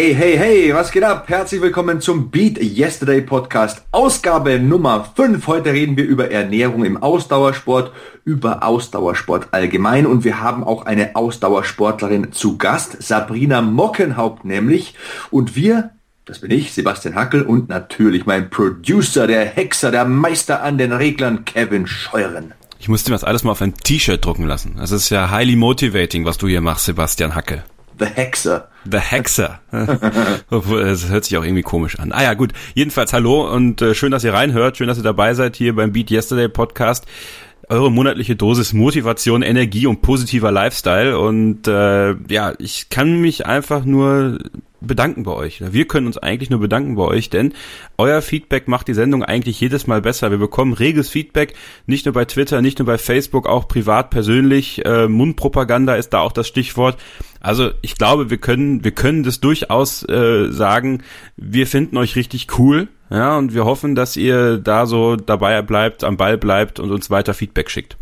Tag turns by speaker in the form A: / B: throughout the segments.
A: Hey, hey, hey, was geht ab? Herzlich willkommen zum Beat Yesterday Podcast, Ausgabe Nummer 5. Heute reden wir über Ernährung im Ausdauersport, über Ausdauersport allgemein und wir haben auch eine Ausdauersportlerin zu Gast, Sabrina Mockenhaupt nämlich. Und wir, das bin ich, Sebastian Hackel und natürlich mein Producer, der Hexer, der Meister an den Reglern, Kevin Scheuren.
B: Ich musste mir das alles mal auf ein T-Shirt drucken lassen. Das ist ja highly motivating, was du hier machst, Sebastian Hackel.
A: The Hexer.
B: The Hexer. das hört sich auch irgendwie komisch an. Ah ja, gut. Jedenfalls hallo und äh, schön, dass ihr reinhört. Schön, dass ihr dabei seid hier beim Beat Yesterday Podcast. Eure monatliche Dosis Motivation, Energie und positiver Lifestyle. Und äh, ja, ich kann mich einfach nur bedanken bei euch. Wir können uns eigentlich nur bedanken bei euch, denn euer Feedback macht die Sendung eigentlich jedes Mal besser. Wir bekommen reges Feedback, nicht nur bei Twitter, nicht nur bei Facebook, auch privat, persönlich. Äh, Mundpropaganda ist da auch das Stichwort. Also ich glaube, wir können, wir können das durchaus äh, sagen. Wir finden euch richtig cool, ja, und wir hoffen, dass ihr da so dabei bleibt, am Ball bleibt und uns weiter Feedback schickt.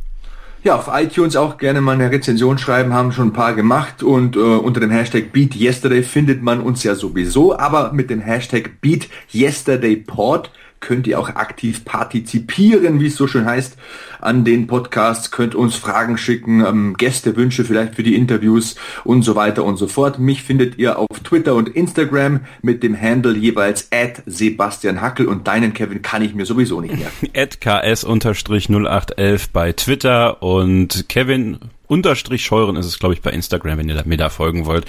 A: Ja, auf iTunes auch gerne mal eine Rezension schreiben, haben schon ein paar gemacht und äh, unter dem Hashtag BeatYesterday findet man uns ja sowieso, aber mit dem Hashtag BeatYesterdayPod könnt ihr auch aktiv partizipieren, wie es so schön heißt, an den Podcasts, könnt uns Fragen schicken, ähm, Gästewünsche vielleicht für die Interviews und so weiter und so fort. Mich findet ihr auf Twitter und Instagram mit dem Handle jeweils at Sebastian Hackel und deinen Kevin kann ich mir sowieso nicht mehr.
B: at ks-0811 bei Twitter und Kevin unterstrich Scheuren ist es, glaube ich, bei Instagram, wenn ihr mir da folgen wollt.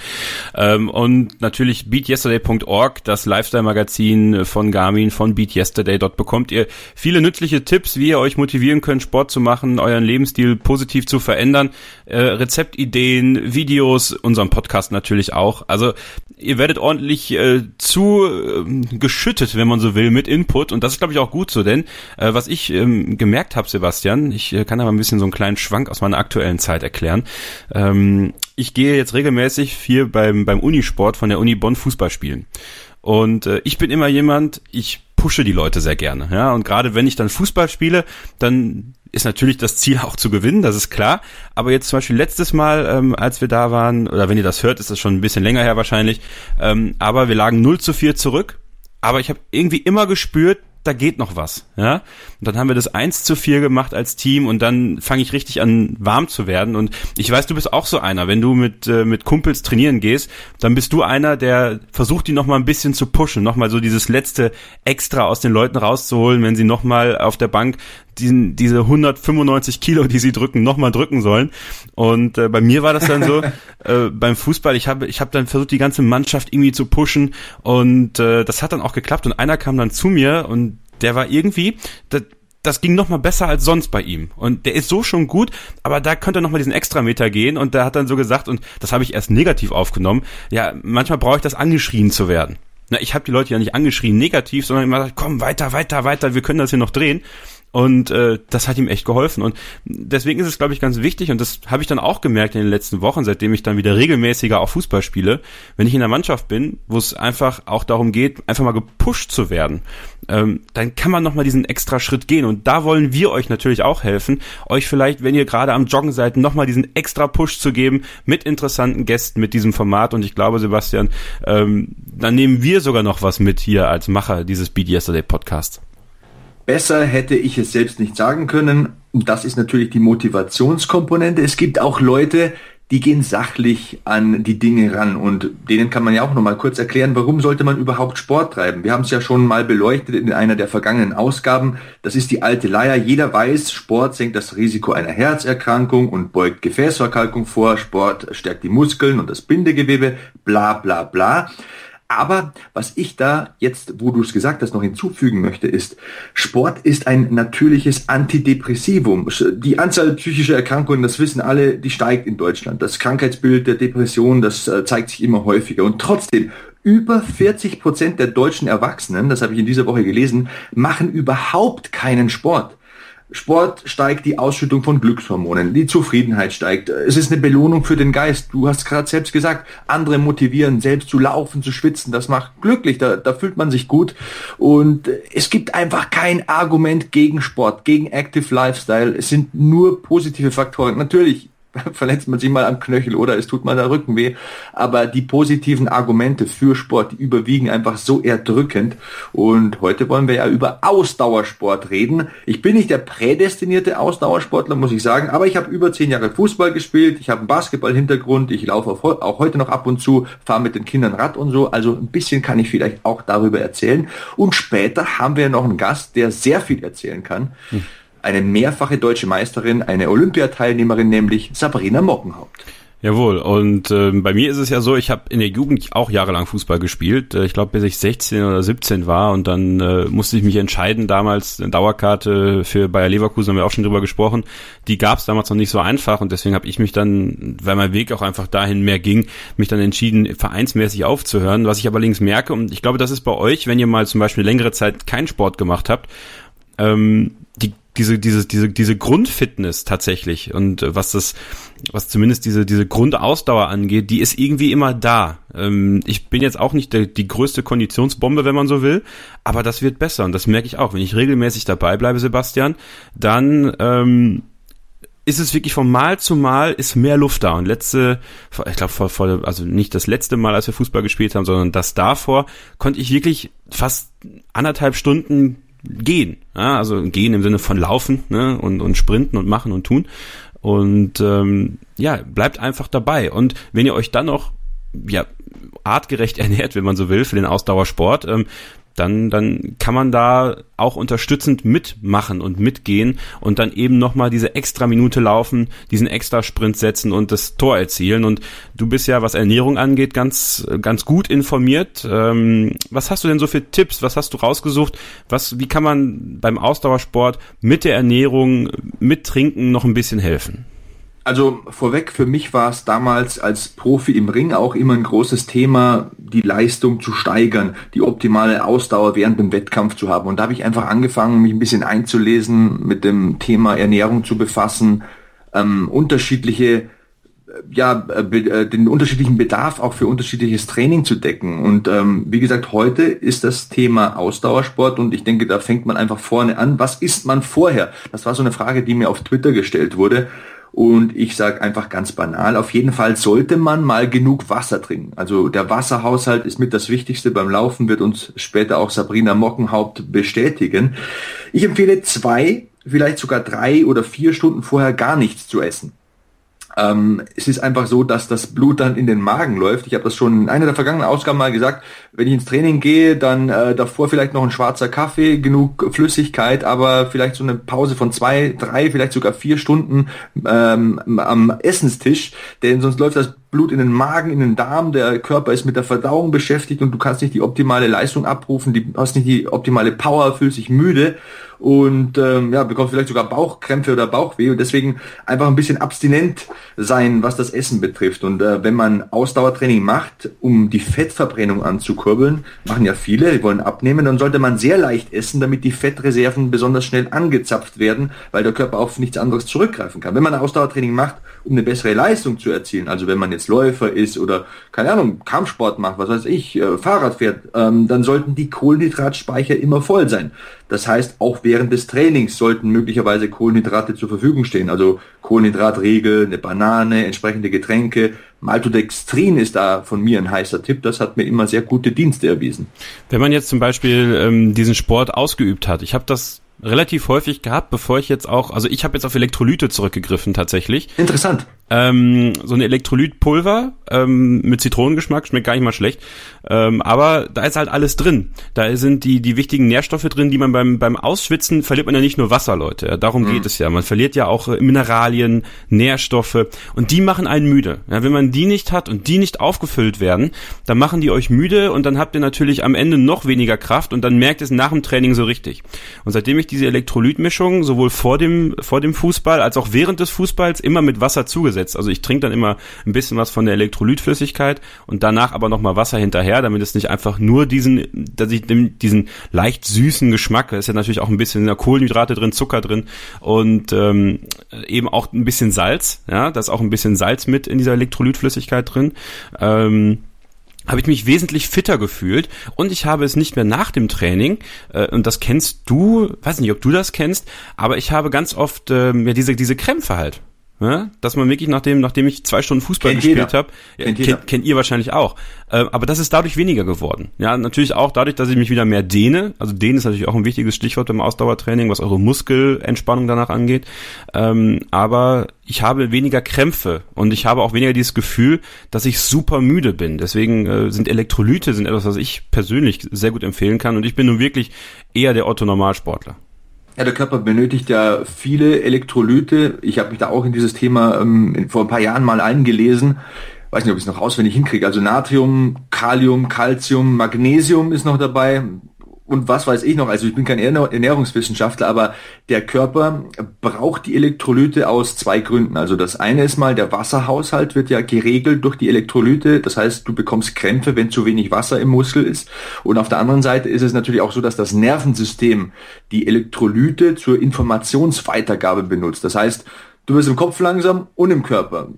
B: Ähm, und natürlich beatyesterday.org, das Lifestyle-Magazin von Garmin, von BeatYesterday. Dort bekommt ihr viele nützliche Tipps, wie ihr euch motivieren könnt, Sport zu machen, euren Lebensstil positiv zu verändern, äh, Rezeptideen, Videos, unseren Podcast natürlich auch. Also ihr werdet ordentlich äh, zu äh, geschüttet, wenn man so will, mit Input. Und das ist, glaube ich, auch gut so, denn äh, was ich ähm, gemerkt habe, Sebastian, ich äh, kann aber ein bisschen so einen kleinen Schwank aus meiner aktuellen Zeit erklären. Ähm, ich gehe jetzt regelmäßig hier beim, beim Unisport von der Uni Bonn Fußball spielen. Und äh, ich bin immer jemand, ich pushe die Leute sehr gerne. Ja, und gerade wenn ich dann Fußball spiele, dann ist natürlich das Ziel auch zu gewinnen, das ist klar. Aber jetzt zum Beispiel letztes Mal, ähm, als wir da waren, oder wenn ihr das hört, ist das schon ein bisschen länger her wahrscheinlich, ähm, aber wir lagen 0 zu 4 zurück. Aber ich habe irgendwie immer gespürt, da geht noch was, ja. Und dann haben wir das 1 zu 4 gemacht als Team und dann fange ich richtig an, warm zu werden. Und ich weiß, du bist auch so einer, wenn du mit, äh, mit Kumpels trainieren gehst, dann bist du einer, der versucht, die nochmal ein bisschen zu pushen, nochmal so dieses letzte Extra aus den Leuten rauszuholen, wenn sie nochmal auf der Bank diesen, diese 195 Kilo, die sie drücken, nochmal drücken sollen. Und äh, bei mir war das dann so, äh, beim Fußball, ich habe ich hab dann versucht, die ganze Mannschaft irgendwie zu pushen und äh, das hat dann auch geklappt und einer kam dann zu mir und der war irgendwie, das, das ging noch mal besser als sonst bei ihm. Und der ist so schon gut, aber da könnte er noch mal diesen Extrameter gehen und der hat dann so gesagt, und das habe ich erst negativ aufgenommen, ja, manchmal brauche ich das angeschrien zu werden. Na, ich habe die Leute ja nicht angeschrien negativ, sondern immer gesagt, komm, weiter, weiter, weiter, wir können das hier noch drehen. Und äh, das hat ihm echt geholfen. Und deswegen ist es, glaube ich, ganz wichtig, und das habe ich dann auch gemerkt in den letzten Wochen, seitdem ich dann wieder regelmäßiger auch Fußball spiele, wenn ich in der Mannschaft bin, wo es einfach auch darum geht, einfach mal gepusht zu werden, ähm, dann kann man nochmal diesen extra Schritt gehen. Und da wollen wir euch natürlich auch helfen, euch vielleicht, wenn ihr gerade am Joggen seid, nochmal diesen extra Push zu geben mit interessanten Gästen, mit diesem Format. Und ich glaube, Sebastian, ähm, dann nehmen wir sogar noch was mit hier als Macher dieses Beat Yesterday Podcasts.
A: Besser hätte ich es selbst nicht sagen können. Und das ist natürlich die Motivationskomponente. Es gibt auch Leute, die gehen sachlich an die Dinge ran und denen kann man ja auch noch mal kurz erklären, warum sollte man überhaupt Sport treiben? Wir haben es ja schon mal beleuchtet in einer der vergangenen Ausgaben. Das ist die alte Leier. Jeder weiß, Sport senkt das Risiko einer Herzerkrankung und beugt Gefäßverkalkung vor. Sport stärkt die Muskeln und das Bindegewebe. Bla bla bla. Aber was ich da jetzt, wo du es gesagt hast, noch hinzufügen möchte, ist, Sport ist ein natürliches Antidepressivum. Die Anzahl psychischer Erkrankungen, das wissen alle, die steigt in Deutschland. Das Krankheitsbild der Depression, das äh, zeigt sich immer häufiger. Und trotzdem, über 40 Prozent der deutschen Erwachsenen, das habe ich in dieser Woche gelesen, machen überhaupt keinen Sport. Sport steigt die Ausschüttung von Glückshormonen, die Zufriedenheit steigt. Es ist eine Belohnung für den Geist. Du hast gerade selbst gesagt, andere motivieren, selbst zu laufen, zu schwitzen, das macht glücklich, da, da fühlt man sich gut. Und es gibt einfach kein Argument gegen Sport, gegen Active Lifestyle. Es sind nur positive Faktoren. Natürlich, verletzt man sich mal am Knöchel oder es tut mal der Rücken weh. Aber die positiven Argumente für Sport, die überwiegen einfach so erdrückend. Und heute wollen wir ja über Ausdauersport reden. Ich bin nicht der prädestinierte Ausdauersportler, muss ich sagen, aber ich habe über zehn Jahre Fußball gespielt, ich habe einen Basketball-Hintergrund, ich laufe auch heute noch ab und zu, fahre mit den Kindern Rad und so. Also ein bisschen kann ich vielleicht auch darüber erzählen. Und später haben wir noch einen Gast, der sehr viel erzählen kann. Hm eine mehrfache deutsche Meisterin, eine Olympiateilnehmerin, nämlich Sabrina Mockenhaupt.
B: Jawohl, und äh, bei mir ist es ja so, ich habe in der Jugend auch jahrelang Fußball gespielt. Äh, ich glaube, bis ich 16 oder 17 war und dann äh, musste ich mich entscheiden, damals eine Dauerkarte für Bayer Leverkusen, haben wir auch schon drüber gesprochen, die gab es damals noch nicht so einfach und deswegen habe ich mich dann, weil mein Weg auch einfach dahin mehr ging, mich dann entschieden, vereinsmäßig aufzuhören. Was ich aber allerdings merke, und ich glaube, das ist bei euch, wenn ihr mal zum Beispiel längere Zeit keinen Sport gemacht habt, ähm, diese, diese, diese, diese Grundfitness tatsächlich und äh, was das, was zumindest diese, diese Grundausdauer angeht, die ist irgendwie immer da. Ähm, ich bin jetzt auch nicht der, die größte Konditionsbombe, wenn man so will, aber das wird besser und das merke ich auch. Wenn ich regelmäßig dabei bleibe, Sebastian, dann ähm, ist es wirklich von Mal zu Mal ist mehr Luft da und letzte, ich glaube vor, vor, also nicht das letzte Mal, als wir Fußball gespielt haben, sondern das davor, konnte ich wirklich fast anderthalb Stunden gehen. Ja, also gehen im Sinne von laufen ne? und, und sprinten und machen und tun. Und ähm, ja, bleibt einfach dabei. Und wenn ihr euch dann noch ja, artgerecht ernährt, wenn man so will, für den Ausdauersport, ähm, dann, dann kann man da auch unterstützend mitmachen und mitgehen und dann eben nochmal diese extra Minute laufen, diesen extra Sprint setzen und das Tor erzielen. Und du bist ja, was Ernährung angeht, ganz, ganz gut informiert. Ähm, was hast du denn so für Tipps? Was hast du rausgesucht? Was, wie kann man beim Ausdauersport mit der Ernährung, mit Trinken noch ein bisschen helfen?
A: Also vorweg, für mich war es damals als Profi im Ring auch immer ein großes Thema, die Leistung zu steigern, die optimale Ausdauer während dem Wettkampf zu haben. Und da habe ich einfach angefangen, mich ein bisschen einzulesen, mit dem Thema Ernährung zu befassen, ähm, unterschiedliche ja, äh, äh, den unterschiedlichen Bedarf auch für unterschiedliches Training zu decken. Und ähm, wie gesagt, heute ist das Thema Ausdauersport und ich denke, da fängt man einfach vorne an. Was isst man vorher? Das war so eine Frage, die mir auf Twitter gestellt wurde. Und ich sage einfach ganz banal, auf jeden Fall sollte man mal genug Wasser trinken. Also der Wasserhaushalt ist mit das Wichtigste beim Laufen, wird uns später auch Sabrina Mockenhaupt bestätigen. Ich empfehle zwei, vielleicht sogar drei oder vier Stunden vorher gar nichts zu essen. Ähm, es ist einfach so, dass das Blut dann in den Magen läuft. Ich habe das schon in einer der vergangenen Ausgaben mal gesagt. Wenn ich ins Training gehe, dann äh, davor vielleicht noch ein schwarzer Kaffee, genug Flüssigkeit, aber vielleicht so eine Pause von zwei, drei, vielleicht sogar vier Stunden ähm, am Essenstisch, denn sonst läuft das Blut in den Magen, in den Darm, der Körper ist mit der Verdauung beschäftigt und du kannst nicht die optimale Leistung abrufen, die hast nicht die optimale Power, fühlst dich müde und ähm, ja, bekommst vielleicht sogar Bauchkrämpfe oder Bauchweh und deswegen einfach ein bisschen abstinent sein, was das Essen betrifft. Und äh, wenn man Ausdauertraining macht, um die Fettverbrennung anzukurbeln, machen ja viele, die wollen abnehmen, dann sollte man sehr leicht essen, damit die Fettreserven besonders schnell angezapft werden, weil der Körper auf nichts anderes zurückgreifen kann. Wenn man Ausdauertraining macht, um eine bessere Leistung zu erzielen, also wenn man jetzt Läufer ist oder keine Ahnung, Kampfsport macht, was weiß ich, äh, Fahrrad fährt, ähm, dann sollten die Kohlenhydratspeicher immer voll sein. Das heißt, auch während des Trainings sollten möglicherweise Kohlenhydrate zur Verfügung stehen. Also Kohlenhydratriegel, eine Banane, entsprechende Getränke. Maltodextrin ist da von mir ein heißer Tipp. Das hat mir immer sehr gute Dienste erwiesen.
B: Wenn man jetzt zum Beispiel ähm, diesen Sport ausgeübt hat, ich habe das relativ häufig gehabt, bevor ich jetzt auch, also ich habe jetzt auf Elektrolyte zurückgegriffen tatsächlich.
A: Interessant.
B: Ähm, so eine Elektrolytpulver ähm, mit Zitronengeschmack, schmeckt gar nicht mal schlecht. Ähm, aber da ist halt alles drin. Da sind die, die wichtigen Nährstoffe drin, die man beim, beim Ausschwitzen verliert man ja nicht nur Wasser, Leute. Ja, darum mhm. geht es ja. Man verliert ja auch äh, Mineralien, Nährstoffe und die machen einen müde. Ja, wenn man die nicht hat und die nicht aufgefüllt werden, dann machen die euch müde und dann habt ihr natürlich am Ende noch weniger Kraft und dann merkt es nach dem Training so richtig. Und seitdem ich diese Elektrolytmischung sowohl vor dem, vor dem Fußball als auch während des Fußballs immer mit Wasser zugesetzt gesetzt. Also ich trinke dann immer ein bisschen was von der Elektrolytflüssigkeit und danach aber nochmal Wasser hinterher, damit es nicht einfach nur diesen, dass ich diesen leicht süßen Geschmack, ist ja natürlich auch ein bisschen Kohlenhydrate drin, Zucker drin und ähm, eben auch ein bisschen Salz, ja, da ist auch ein bisschen Salz mit in dieser Elektrolytflüssigkeit drin. Ähm, habe ich mich wesentlich fitter gefühlt und ich habe es nicht mehr nach dem Training äh, und das kennst du, weiß nicht, ob du das kennst, aber ich habe ganz oft äh, ja diese diese Krämpfe halt ja, dass man wirklich nachdem, nachdem ich zwei Stunden Fußball kennt gespielt habe, ja, kennt, kennt, kennt, ihr wahrscheinlich auch. Äh, aber das ist dadurch weniger geworden. Ja, natürlich auch dadurch, dass ich mich wieder mehr dehne. Also dehnen ist natürlich auch ein wichtiges Stichwort beim Ausdauertraining, was eure Muskelentspannung danach angeht. Ähm, aber ich habe weniger Krämpfe und ich habe auch weniger dieses Gefühl, dass ich super müde bin. Deswegen äh, sind Elektrolyte sind etwas, was ich persönlich sehr gut empfehlen kann. Und ich bin nun wirklich eher der Otto-Normalsportler.
A: Ja, der Körper benötigt ja viele Elektrolyte. Ich habe mich da auch in dieses Thema ähm, vor ein paar Jahren mal eingelesen. Weiß nicht, ob ich es noch auswendig hinkriege. Also Natrium, Kalium, Calcium, Magnesium ist noch dabei und was weiß ich noch, also ich bin kein Ernährungswissenschaftler, aber der Körper braucht die Elektrolyte aus zwei Gründen. Also das eine ist mal, der Wasserhaushalt wird ja geregelt durch die Elektrolyte. Das heißt, du bekommst Krämpfe, wenn zu wenig Wasser im Muskel ist. Und auf der anderen Seite ist es natürlich auch so, dass das Nervensystem die Elektrolyte zur Informationsweitergabe benutzt. Das heißt, du wirst im Kopf langsam und im Körper.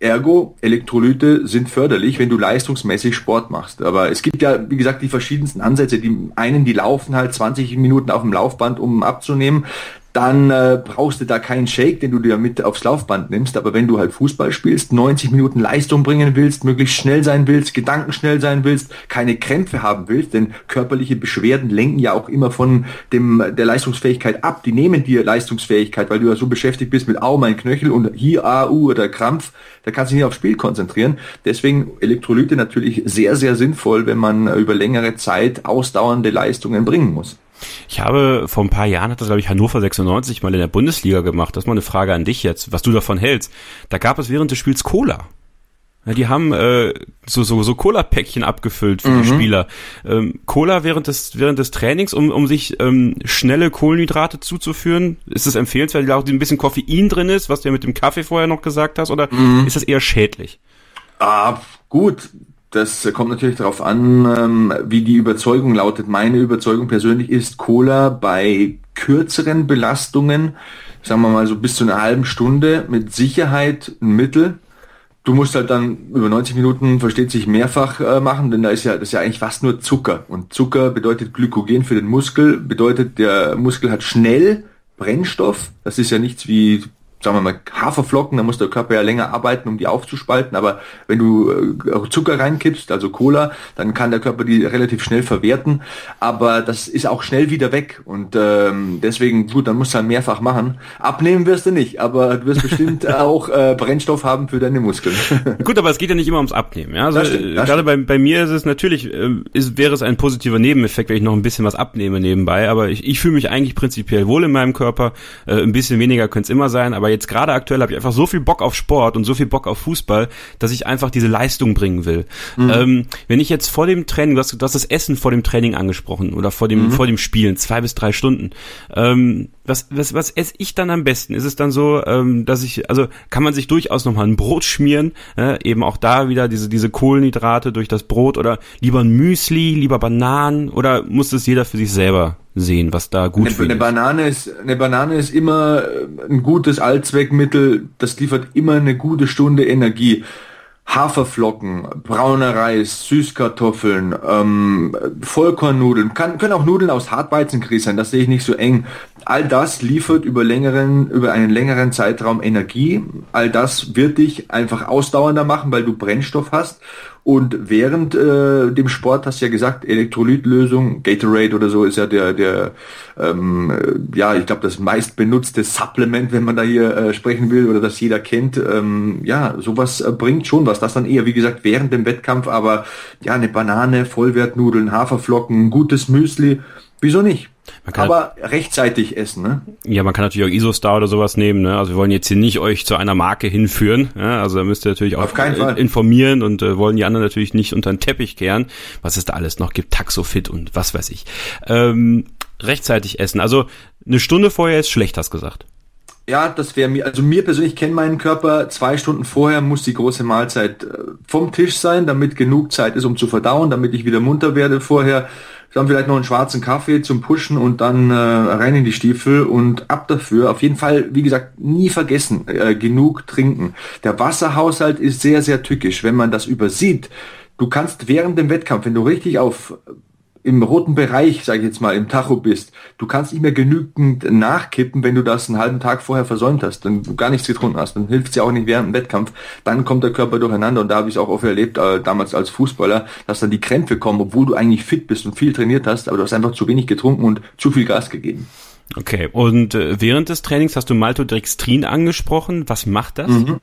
A: Ergo, Elektrolyte sind förderlich, wenn du leistungsmäßig Sport machst. Aber es gibt ja, wie gesagt, die verschiedensten Ansätze. Die einen, die laufen halt 20 Minuten auf dem Laufband, um abzunehmen dann äh, brauchst du da keinen Shake, den du dir mit aufs Laufband nimmst. Aber wenn du halt Fußball spielst, 90 Minuten Leistung bringen willst, möglichst schnell sein willst, gedankenschnell sein willst, keine Krämpfe haben willst, denn körperliche Beschwerden lenken ja auch immer von dem der Leistungsfähigkeit ab. Die nehmen dir Leistungsfähigkeit, weil du ja so beschäftigt bist mit Au, mein Knöchel und hier A, U oder Krampf. Da kannst du dich nicht aufs Spiel konzentrieren. Deswegen Elektrolyte natürlich sehr, sehr sinnvoll, wenn man über längere Zeit ausdauernde Leistungen bringen muss.
B: Ich habe vor ein paar Jahren hat das glaube ich Hannover 96 mal in der Bundesliga gemacht. Das ist mal eine Frage an dich jetzt, was du davon hältst. Da gab es während des Spiels Cola. Ja, die haben äh, so so so Cola-Päckchen abgefüllt für mhm. die Spieler. Ähm, Cola während des während des Trainings, um um sich ähm, schnelle Kohlenhydrate zuzuführen, ist es empfehlenswert, weil da auch ein bisschen Koffein drin ist, was du ja mit dem Kaffee vorher noch gesagt hast, oder mhm. ist das eher schädlich?
A: Ah, gut. Das kommt natürlich darauf an, ähm, wie die Überzeugung lautet. Meine Überzeugung persönlich ist, Cola bei kürzeren Belastungen, sagen wir mal so bis zu einer halben Stunde, mit Sicherheit ein Mittel. Du musst halt dann über 90 Minuten, versteht sich, mehrfach äh, machen, denn da ist ja, das ist ja eigentlich fast nur Zucker. Und Zucker bedeutet Glykogen für den Muskel, bedeutet, der Muskel hat schnell Brennstoff. Das ist ja nichts wie sagen wir mal, Haferflocken, da muss der Körper ja länger arbeiten, um die aufzuspalten. Aber wenn du äh, Zucker reinkippst, also Cola, dann kann der Körper die relativ schnell verwerten. Aber das ist auch schnell wieder weg. Und ähm, deswegen, gut, dann musst du halt mehrfach machen. Abnehmen wirst du nicht, aber du wirst bestimmt auch äh, Brennstoff haben für deine Muskeln.
B: gut, aber es geht ja nicht immer ums Abnehmen. Ja? Also, stimmt, gerade bei, bei mir ist es natürlich, äh, ist, wäre es ein positiver Nebeneffekt, wenn ich noch ein bisschen was abnehme nebenbei. Aber ich, ich fühle mich eigentlich prinzipiell wohl in meinem Körper. Äh, ein bisschen weniger könnte es immer sein, aber aber jetzt gerade aktuell habe ich einfach so viel Bock auf Sport und so viel Bock auf Fußball, dass ich einfach diese Leistung bringen will. Mhm. Ähm, wenn ich jetzt vor dem Training, du hast, du hast das Essen vor dem Training angesprochen oder vor dem, mhm. vor dem Spielen, zwei bis drei Stunden. Ähm, was, was, was esse ich dann am besten? Ist es dann so, ähm, dass ich, also kann man sich durchaus nochmal ein Brot schmieren, äh, eben auch da wieder diese, diese Kohlenhydrate durch das Brot oder lieber ein Müsli, lieber Bananen oder muss das jeder für sich selber sehen, was da gut
A: eine, eine Banane ist eine Banane ist immer ein gutes Allzweckmittel, das liefert immer eine gute Stunde Energie. Haferflocken, brauner Reis, Süßkartoffeln, ähm, Vollkornnudeln, kann, können auch Nudeln aus Hartweizengrieß sein, das sehe ich nicht so eng. All das liefert über längeren, über einen längeren Zeitraum Energie. All das wird dich einfach ausdauernder machen, weil du Brennstoff hast und während äh, dem Sport hast du ja gesagt, Elektrolytlösung, Gatorade oder so ist ja der, der ähm, äh, ja, ich glaube, das meist benutzte Supplement, wenn man da hier äh, sprechen will oder das jeder kennt. Ähm, ja, sowas äh, bringt schon was. Das dann eher, wie gesagt, während dem Wettkampf, aber ja, eine Banane, Vollwertnudeln, Haferflocken, gutes Müsli, wieso nicht? aber rechtzeitig essen, ne?
B: Ja, man kann natürlich auch Isostar oder sowas nehmen, ne? Also wir wollen jetzt hier nicht euch zu einer Marke hinführen, ja? also da müsst ihr natürlich auch informieren und äh, wollen die anderen natürlich nicht unter den Teppich kehren, was es da alles noch gibt, Taxofit und was weiß ich. Ähm, rechtzeitig essen, also eine Stunde vorher ist schlecht, hast gesagt.
A: Ja, das wäre mir, also mir persönlich kennt meinen Körper, zwei Stunden vorher muss die große Mahlzeit äh, vom Tisch sein, damit genug Zeit ist, um zu verdauen, damit ich wieder munter werde vorher dann vielleicht noch einen schwarzen Kaffee zum Pushen und dann äh, rein in die Stiefel und ab dafür. Auf jeden Fall, wie gesagt, nie vergessen, äh, genug trinken. Der Wasserhaushalt ist sehr, sehr tückisch. Wenn man das übersieht, du kannst während dem Wettkampf, wenn du richtig auf im roten Bereich, sage ich jetzt mal, im Tacho bist, du kannst nicht mehr genügend nachkippen, wenn du das einen halben Tag vorher versäumt hast, dann du gar nichts getrunken hast, dann hilft es ja auch nicht während dem Wettkampf, dann kommt der Körper durcheinander und da habe ich es auch oft erlebt, äh, damals als Fußballer, dass dann die Krämpfe kommen, obwohl du eigentlich fit bist und viel trainiert hast, aber du hast einfach zu wenig getrunken und zu viel Gas gegeben.
B: Okay, und äh, während des Trainings hast du Maltodextrin angesprochen. Was macht das? Mhm.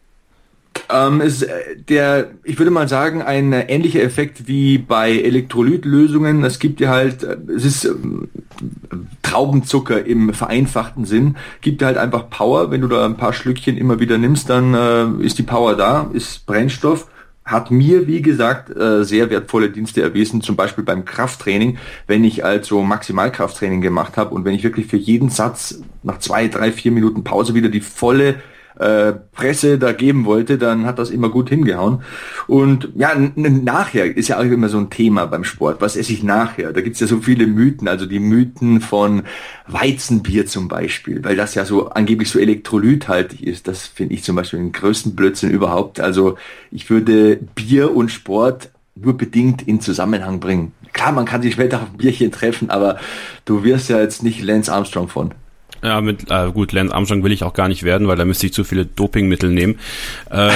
A: Ähm, ist äh, der, ich würde mal sagen, ein ähnlicher Effekt wie bei Elektrolytlösungen. Es gibt ja halt, äh, es ist ähm, Traubenzucker im vereinfachten Sinn, gibt dir halt einfach Power. Wenn du da ein paar Schlückchen immer wieder nimmst, dann äh, ist die Power da, ist Brennstoff hat mir, wie gesagt, äh, sehr wertvolle Dienste erwiesen, zum Beispiel beim Krafttraining, wenn ich also Maximalkrafttraining gemacht habe und wenn ich wirklich für jeden Satz nach zwei, drei, vier Minuten Pause wieder die volle äh, Presse da geben wollte, dann hat das immer gut hingehauen. Und ja, nachher ist ja auch immer so ein Thema beim Sport. Was esse ich nachher? Da gibt's ja so viele Mythen, also die Mythen von Weizenbier zum Beispiel, weil das ja so angeblich so elektrolythaltig ist. Das finde ich zum Beispiel den größten Blödsinn überhaupt. Also ich würde Bier und Sport nur bedingt in Zusammenhang bringen. Klar, man kann sich später auf ein Bierchen treffen, aber du wirst ja jetzt nicht Lance Armstrong von.
B: Ja, mit äh, gut, Lance Armstrong will ich auch gar nicht werden, weil da müsste ich zu viele Dopingmittel nehmen. Ähm,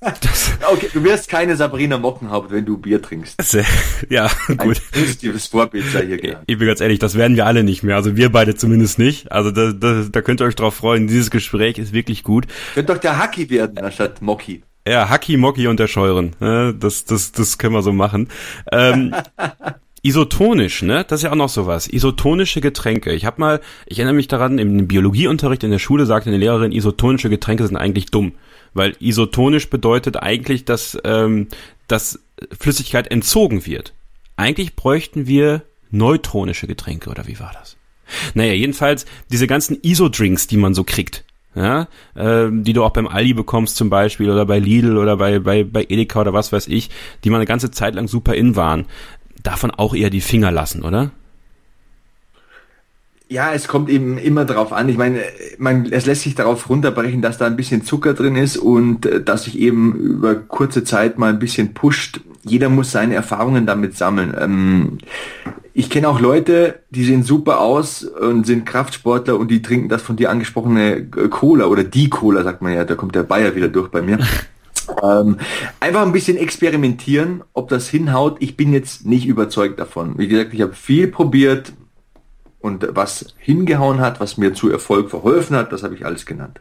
A: okay, du wirst keine Sabrina Mockenhaupt, wenn du Bier trinkst.
B: Sehr, ja, gut. Ein
A: positives Vorbild sei hier
B: klar. Ich bin ganz ehrlich, das werden wir alle nicht mehr. Also wir beide zumindest nicht. Also da, da, da könnt ihr euch drauf freuen. Dieses Gespräch ist wirklich gut.
A: Könnt doch der Haki werden, anstatt Mocki.
B: Ja, Haki, Mocki und der Scheuren. Das, das, das können wir so machen. Ähm, Isotonisch, ne? Das ist ja auch noch sowas. Isotonische Getränke. Ich habe mal, ich erinnere mich daran, im Biologieunterricht in der Schule sagte eine Lehrerin, isotonische Getränke sind eigentlich dumm. Weil isotonisch bedeutet eigentlich, dass, ähm, dass Flüssigkeit entzogen wird. Eigentlich bräuchten wir neutronische Getränke, oder wie war das? Naja, jedenfalls diese ganzen Isodrinks, die man so kriegt, ja, äh, die du auch beim Aldi bekommst zum Beispiel oder bei Lidl oder bei, bei, bei Edeka oder was weiß ich, die mal eine ganze Zeit lang super in waren davon auch eher die Finger lassen, oder?
A: Ja, es kommt eben immer drauf an. Ich meine, man, es lässt sich darauf runterbrechen, dass da ein bisschen Zucker drin ist und äh, dass sich eben über kurze Zeit mal ein bisschen pusht. Jeder muss seine Erfahrungen damit sammeln. Ähm, ich kenne auch Leute, die sehen super aus und sind Kraftsportler und die trinken das von dir angesprochene Cola oder die Cola, sagt man ja. Da kommt der Bayer wieder durch bei mir. Ähm, einfach ein bisschen experimentieren, ob das hinhaut. Ich bin jetzt nicht überzeugt davon. Wie gesagt, ich habe viel probiert und was hingehauen hat, was mir zu Erfolg verholfen hat, das habe ich alles genannt.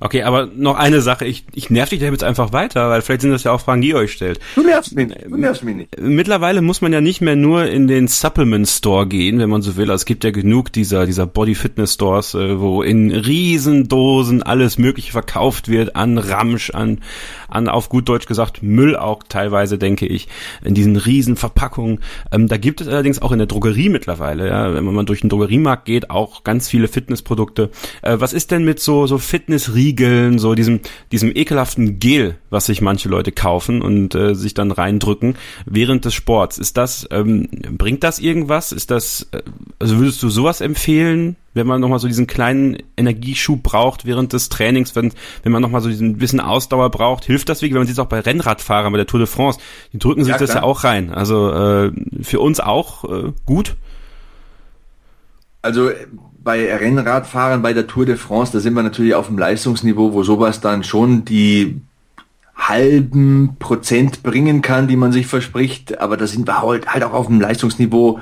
B: Okay, aber noch eine Sache, ich, ich nerv dich da jetzt einfach weiter, weil vielleicht sind das ja auch Fragen, die ihr euch stellt.
A: Du nervst mich nicht, du nervst mich nicht.
B: Mittlerweile muss man ja nicht mehr nur in den Supplement Store gehen, wenn man so will. Also es gibt ja genug dieser, dieser Body Fitness Stores, äh, wo in Riesendosen alles mögliche verkauft wird, an Ramsch, an, an auf gut Deutsch gesagt Müll auch teilweise, denke ich, in diesen riesen Verpackungen. Ähm, da gibt es allerdings auch in der Drogerie mittlerweile, ja, wenn man mal durch den Drogeriemarkt geht, auch ganz viele Fitnessprodukte. Äh, was ist denn mit so, so Fitness Fitnessriegeln, so diesem, diesem ekelhaften Gel, was sich manche Leute kaufen und äh, sich dann reindrücken während des Sports. Ist das, ähm, bringt das irgendwas? Ist das, äh, also würdest du sowas empfehlen, wenn man nochmal so diesen kleinen Energieschub braucht während des Trainings, wenn, wenn man nochmal so diesen bisschen Ausdauer braucht, hilft das wirklich, wenn man sieht es auch bei Rennradfahrern, bei der Tour de France, die drücken sich ja, das ja auch rein. Also äh, für uns auch äh, gut.
A: Also bei Rennradfahrern bei der Tour de France, da sind wir natürlich auf dem Leistungsniveau, wo sowas dann schon die halben Prozent bringen kann, die man sich verspricht. Aber da sind wir halt, halt auch auf dem Leistungsniveau,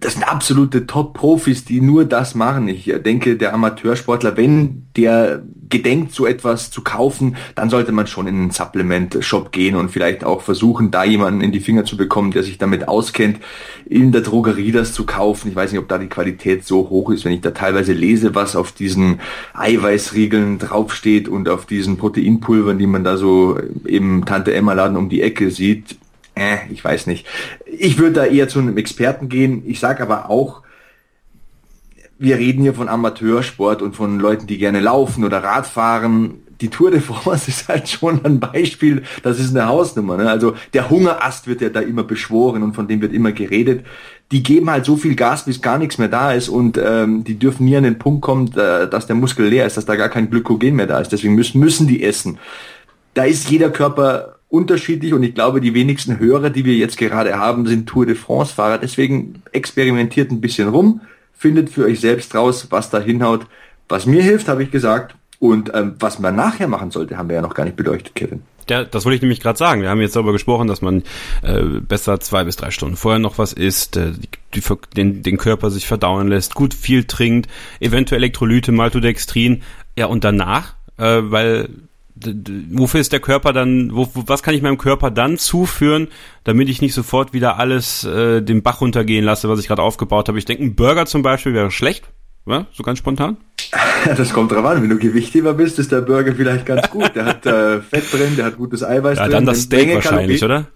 A: das sind absolute Top-Profis, die nur das machen. Ich denke, der Amateursportler, wenn der gedenkt, so etwas zu kaufen, dann sollte man schon in einen Supplement-Shop gehen und vielleicht auch versuchen, da jemanden in die Finger zu bekommen, der sich damit auskennt, in der Drogerie das zu kaufen. Ich weiß nicht, ob da die Qualität so hoch ist, wenn ich da teilweise lese, was auf diesen Eiweißriegeln draufsteht und auf diesen Proteinpulvern, die man da so im Tante-Emma-Laden um die Ecke sieht äh, ich weiß nicht. Ich würde da eher zu einem Experten gehen. Ich sage aber auch, wir reden hier von Amateursport und von Leuten, die gerne laufen oder Radfahren. Die Tour de France ist halt schon ein Beispiel, das ist eine Hausnummer. Ne? Also der Hungerast wird ja da immer beschworen und von dem wird immer geredet. Die geben halt so viel Gas, bis gar nichts mehr da ist und ähm, die dürfen nie an den Punkt kommen, dass der Muskel leer ist, dass da gar kein Glykogen mehr da ist. Deswegen müssen, müssen die essen. Da ist jeder Körper unterschiedlich und ich glaube, die wenigsten Hörer, die wir jetzt gerade haben, sind Tour de France Fahrer. Deswegen experimentiert ein bisschen rum, findet für euch selbst raus, was da hinhaut. Was mir hilft, habe ich gesagt. Und ähm, was man nachher machen sollte, haben wir ja noch gar nicht beleuchtet, Kevin.
B: Ja, das wollte ich nämlich gerade sagen. Wir haben jetzt darüber gesprochen, dass man äh, besser zwei bis drei Stunden vorher noch was isst, äh, die, den, den Körper sich verdauen lässt, gut viel trinkt, eventuell Elektrolyte, Maltodextrin. Ja, und danach, äh, weil wofür ist der Körper dann, wo, was kann ich meinem Körper dann zuführen, damit ich nicht sofort wieder alles äh, den Bach runtergehen lasse, was ich gerade aufgebaut habe. Ich denke, ein Burger zum Beispiel wäre schlecht, ja? so ganz spontan.
A: Das kommt drauf an, wenn du Gewichtheber bist, ist der Burger vielleicht ganz gut. Der hat äh, Fett drin, der hat gutes Eiweiß
B: ja,
A: drin.
B: dann das Steak wahrscheinlich, Kalorien. oder?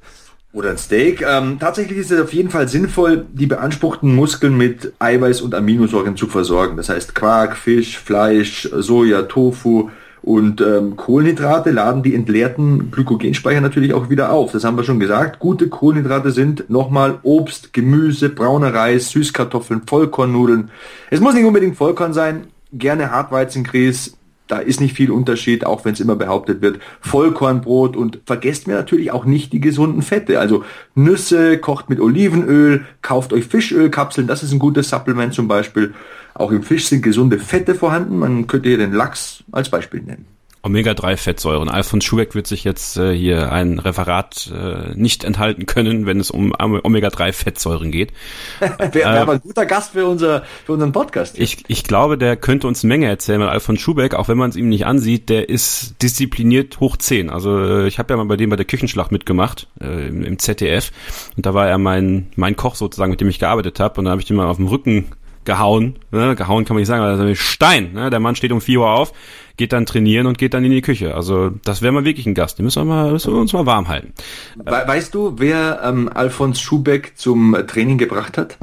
A: Oder ein Steak. Ähm, tatsächlich ist es auf jeden Fall sinnvoll, die beanspruchten Muskeln mit Eiweiß und Aminosäuren zu versorgen. Das heißt Quark, Fisch, Fleisch, Soja, Tofu, und ähm, Kohlenhydrate laden die entleerten Glykogenspeicher natürlich auch wieder auf. Das haben wir schon gesagt. Gute Kohlenhydrate sind nochmal Obst, Gemüse, brauner Reis, Süßkartoffeln, Vollkornnudeln. Es muss nicht unbedingt Vollkorn sein. Gerne Hartweizengrieß. Da ist nicht viel Unterschied, auch wenn es immer behauptet wird. Vollkornbrot und vergesst mir natürlich auch nicht die gesunden Fette. Also Nüsse, kocht mit Olivenöl, kauft euch Fischölkapseln, das ist ein gutes Supplement zum Beispiel. Auch im Fisch sind gesunde Fette vorhanden. Man könnte hier den Lachs als Beispiel nennen.
B: Omega-3-Fettsäuren. Alfons Schubeck wird sich jetzt äh, hier ein Referat äh, nicht enthalten können, wenn es um Omega-3-Fettsäuren geht.
A: Wäre wär äh, aber ein guter Gast für, unser, für unseren Podcast.
B: Ich, ich glaube, der könnte uns eine Menge erzählen, weil Alfons Schubeck, auch wenn man es ihm nicht ansieht, der ist diszipliniert hoch 10. Also äh, ich habe ja mal bei dem bei der Küchenschlacht mitgemacht, äh, im, im ZDF. Und da war er mein, mein Koch sozusagen, mit dem ich gearbeitet habe. Und dann habe ich den mal auf dem Rücken gehauen. Ne? Gehauen kann man nicht sagen, also Stein. Ne? Der Mann steht um 4 Uhr auf, geht dann trainieren und geht dann in die Küche. Also das wäre mal wirklich ein Gast. Den müssen wir, mal, müssen wir uns mal warm halten.
A: Weißt du, wer ähm, Alfons Schubeck zum Training gebracht hat?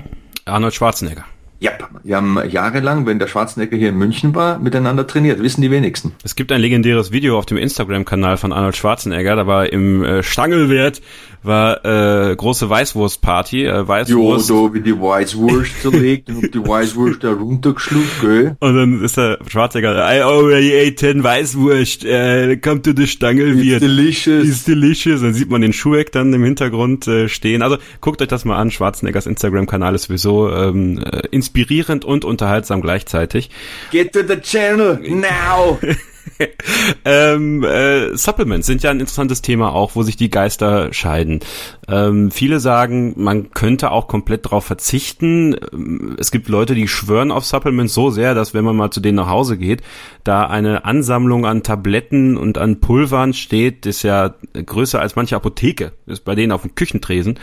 B: Arnold Schwarzenegger.
A: Ja, wir haben jahrelang, wenn der Schwarzenegger hier in München war, miteinander trainiert, wissen die wenigsten.
B: Es gibt ein legendäres Video auf dem Instagram-Kanal von Arnold Schwarzenegger, da war im äh, Stangelwert war äh, große Weißwurstparty, äh,
A: Weißwurst. Ja, da wie die Weißwurst zerlegt und die Weißwurst da runtergeschluckt, gell?
B: Und dann ist der Schwarzenegger, I already ate ten Weißwurst, äh, come to the Stangelwirt.
A: It's delicious.
B: It's delicious. Dann sieht man den Schuheck dann im Hintergrund äh, stehen. Also guckt euch das mal an, Schwarzeneggers Instagram-Kanal ist sowieso ähm, äh, inspirierend und unterhaltsam gleichzeitig.
A: Get to the channel now!
B: ähm, äh, Supplements sind ja ein interessantes Thema auch, wo sich die Geister scheiden. Ähm, viele sagen, man könnte auch komplett darauf verzichten. Ähm, es gibt Leute, die schwören auf Supplements so sehr, dass wenn man mal zu denen nach Hause geht, da eine Ansammlung an Tabletten und an Pulvern steht, das ja größer als manche Apotheke ist bei denen auf dem Küchentresen.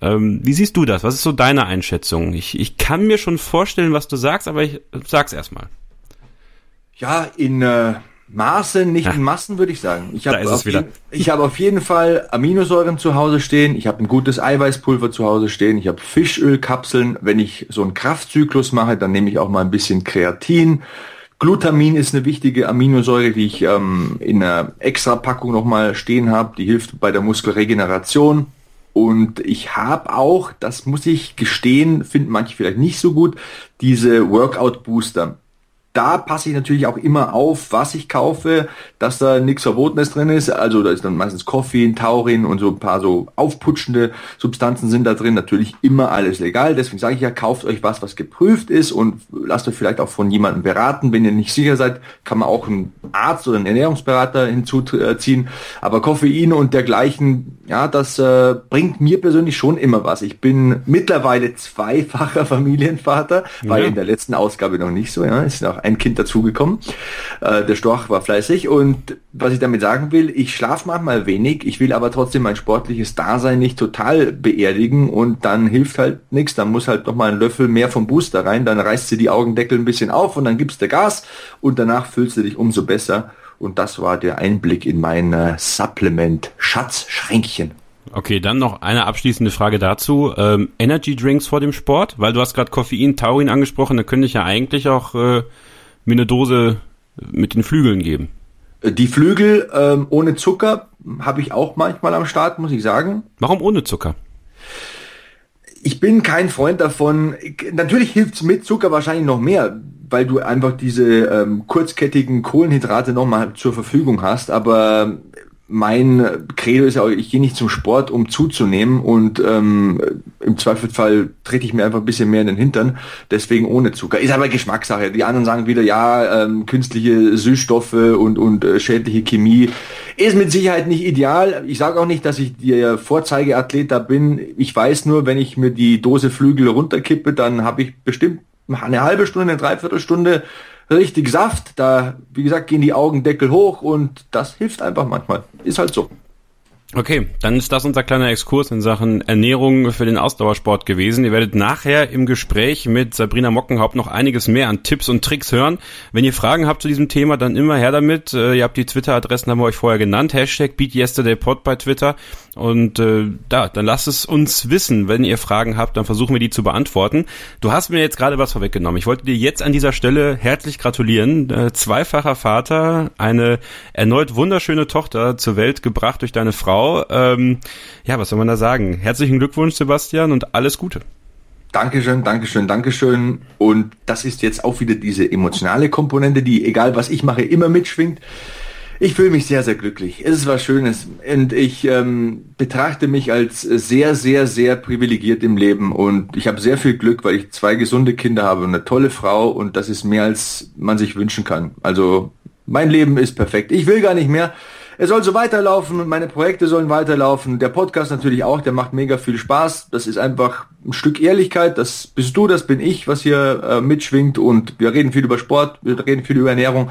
B: Ähm, wie siehst du das? Was ist so deine Einschätzung? Ich, ich kann mir schon vorstellen, was du sagst, aber ich sag's erstmal.
A: Ja, in äh, Maße, nicht in Massen, würde ich sagen. Ich habe auf, jeden, ich hab auf jeden Fall Aminosäuren zu Hause stehen. Ich habe ein gutes Eiweißpulver zu Hause stehen. Ich habe Fischölkapseln. Wenn ich so einen Kraftzyklus mache, dann nehme ich auch mal ein bisschen Kreatin. Glutamin ist eine wichtige Aminosäure, die ich ähm, in einer Extrapackung nochmal stehen habe. Die hilft bei der Muskelregeneration. Und ich habe auch, das muss ich gestehen, finden manche vielleicht nicht so gut, diese Workout Booster da passe ich natürlich auch immer auf, was ich kaufe, dass da nichts Verbotenes drin ist. Also da ist dann meistens Koffein, Taurin und so ein paar so aufputschende Substanzen sind da drin. Natürlich immer alles legal. Deswegen sage ich ja, kauft euch was, was geprüft ist und lasst euch vielleicht auch von jemandem beraten. Wenn ihr nicht sicher seid, kann man auch einen Arzt oder einen Ernährungsberater hinzuziehen. Aber Koffein und dergleichen, ja, das äh, bringt mir persönlich schon immer was. Ich bin mittlerweile zweifacher Familienvater, war ja. in der letzten Ausgabe noch nicht so. Ja, ist auch ein Kind dazugekommen. Äh, der Storch war fleißig und was ich damit sagen will, ich schlafe manchmal wenig, ich will aber trotzdem mein sportliches Dasein nicht total beerdigen und dann hilft halt nichts, dann muss halt noch mal ein Löffel mehr vom Booster rein, dann reißt sie die Augendeckel ein bisschen auf und dann gibst du Gas und danach fühlst du dich umso besser. Und das war der Einblick in mein Supplement-Schatzschränkchen.
B: Okay, dann noch eine abschließende Frage dazu. Ähm, Energy Drinks vor dem Sport, weil du hast gerade Koffein, Taurin angesprochen, da könnte ich ja eigentlich auch äh, mir eine Dose mit den Flügeln geben.
A: Die Flügel ähm, ohne Zucker habe ich auch manchmal am Start, muss ich sagen.
B: Warum ohne Zucker?
A: Ich bin kein Freund davon. Natürlich hilft's mit Zucker wahrscheinlich noch mehr, weil du einfach diese ähm, kurzkettigen Kohlenhydrate nochmal zur Verfügung hast. Aber mein Credo ist ja, ich gehe nicht zum Sport, um zuzunehmen und ähm, im Zweifelsfall trete ich mir einfach ein bisschen mehr in den Hintern, deswegen ohne Zucker. Ist aber Geschmackssache. Die anderen sagen wieder, ja, ähm, künstliche Süßstoffe und, und äh, schädliche Chemie ist mit Sicherheit nicht ideal. Ich sage auch nicht, dass ich der Vorzeigeathlet da bin. Ich weiß nur, wenn ich mir die Dose Flügel runterkippe, dann habe ich bestimmt eine halbe Stunde, eine Dreiviertelstunde richtig Saft. Da, wie gesagt, gehen die Augendeckel hoch und das hilft einfach manchmal. Ist halt so.
B: Okay, dann ist das unser kleiner Exkurs in Sachen Ernährung für den Ausdauersport gewesen. Ihr werdet nachher im Gespräch mit Sabrina Mockenhaupt noch einiges mehr an Tipps und Tricks hören. Wenn ihr Fragen habt zu diesem Thema, dann immer her damit. Äh, ihr habt die Twitter-Adressen, haben wir euch vorher genannt. Hashtag BeatYesterdayPod bei Twitter. Und äh, da, dann lasst es uns wissen. Wenn ihr Fragen habt, dann versuchen wir die zu beantworten. Du hast mir jetzt gerade was vorweggenommen. Ich wollte dir jetzt an dieser Stelle herzlich gratulieren. Äh, zweifacher Vater, eine erneut wunderschöne Tochter zur Welt gebracht durch deine Frau. Ähm, ja, was soll man da sagen? Herzlichen Glückwunsch, Sebastian, und alles Gute.
A: Dankeschön, Dankeschön, Dankeschön. Und das ist jetzt auch wieder diese emotionale Komponente, die, egal was ich mache, immer mitschwingt. Ich fühle mich sehr, sehr glücklich. Es ist was Schönes und ich ähm, betrachte mich als sehr, sehr, sehr privilegiert im Leben und ich habe sehr viel Glück, weil ich zwei gesunde Kinder habe und eine tolle Frau und das ist mehr, als man sich wünschen kann. Also mein Leben ist perfekt. Ich will gar nicht mehr. Es soll so weiterlaufen meine Projekte sollen weiterlaufen. Der Podcast natürlich auch, der macht mega viel Spaß. Das ist einfach ein Stück Ehrlichkeit. Das bist du, das bin ich, was hier äh, mitschwingt. Und wir reden viel über Sport, wir reden viel über Ernährung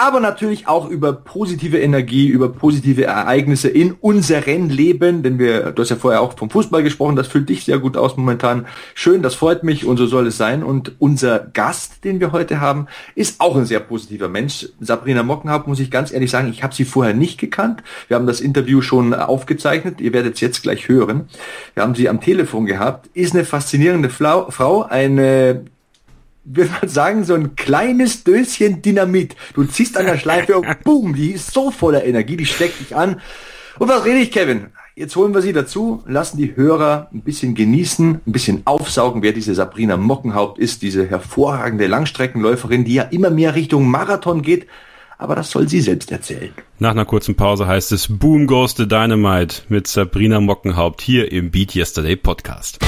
A: aber natürlich auch über positive Energie, über positive Ereignisse in unserem Leben, denn wir, du hast ja vorher auch vom Fußball gesprochen, das füllt dich sehr gut aus momentan. Schön, das freut mich und so soll es sein. Und unser Gast, den wir heute haben, ist auch ein sehr positiver Mensch. Sabrina Mockenhaupt, muss ich ganz ehrlich sagen, ich habe sie vorher nicht gekannt. Wir haben das Interview schon aufgezeichnet, ihr werdet es jetzt gleich hören. Wir haben sie am Telefon gehabt, ist eine faszinierende Frau, eine würde man sagen, so ein kleines Döschen Dynamit. Du ziehst an der Schleife und boom, die ist so voller Energie, die steckt dich an. Und was rede ich, Kevin? Jetzt holen wir sie dazu, lassen die Hörer ein bisschen genießen, ein bisschen aufsaugen, wer diese Sabrina Mockenhaupt ist, diese hervorragende Langstreckenläuferin, die ja immer mehr Richtung Marathon geht. Aber das soll sie selbst erzählen.
B: Nach einer kurzen Pause heißt es Boom Goes the Dynamite mit Sabrina Mockenhaupt hier im Beat Yesterday Podcast.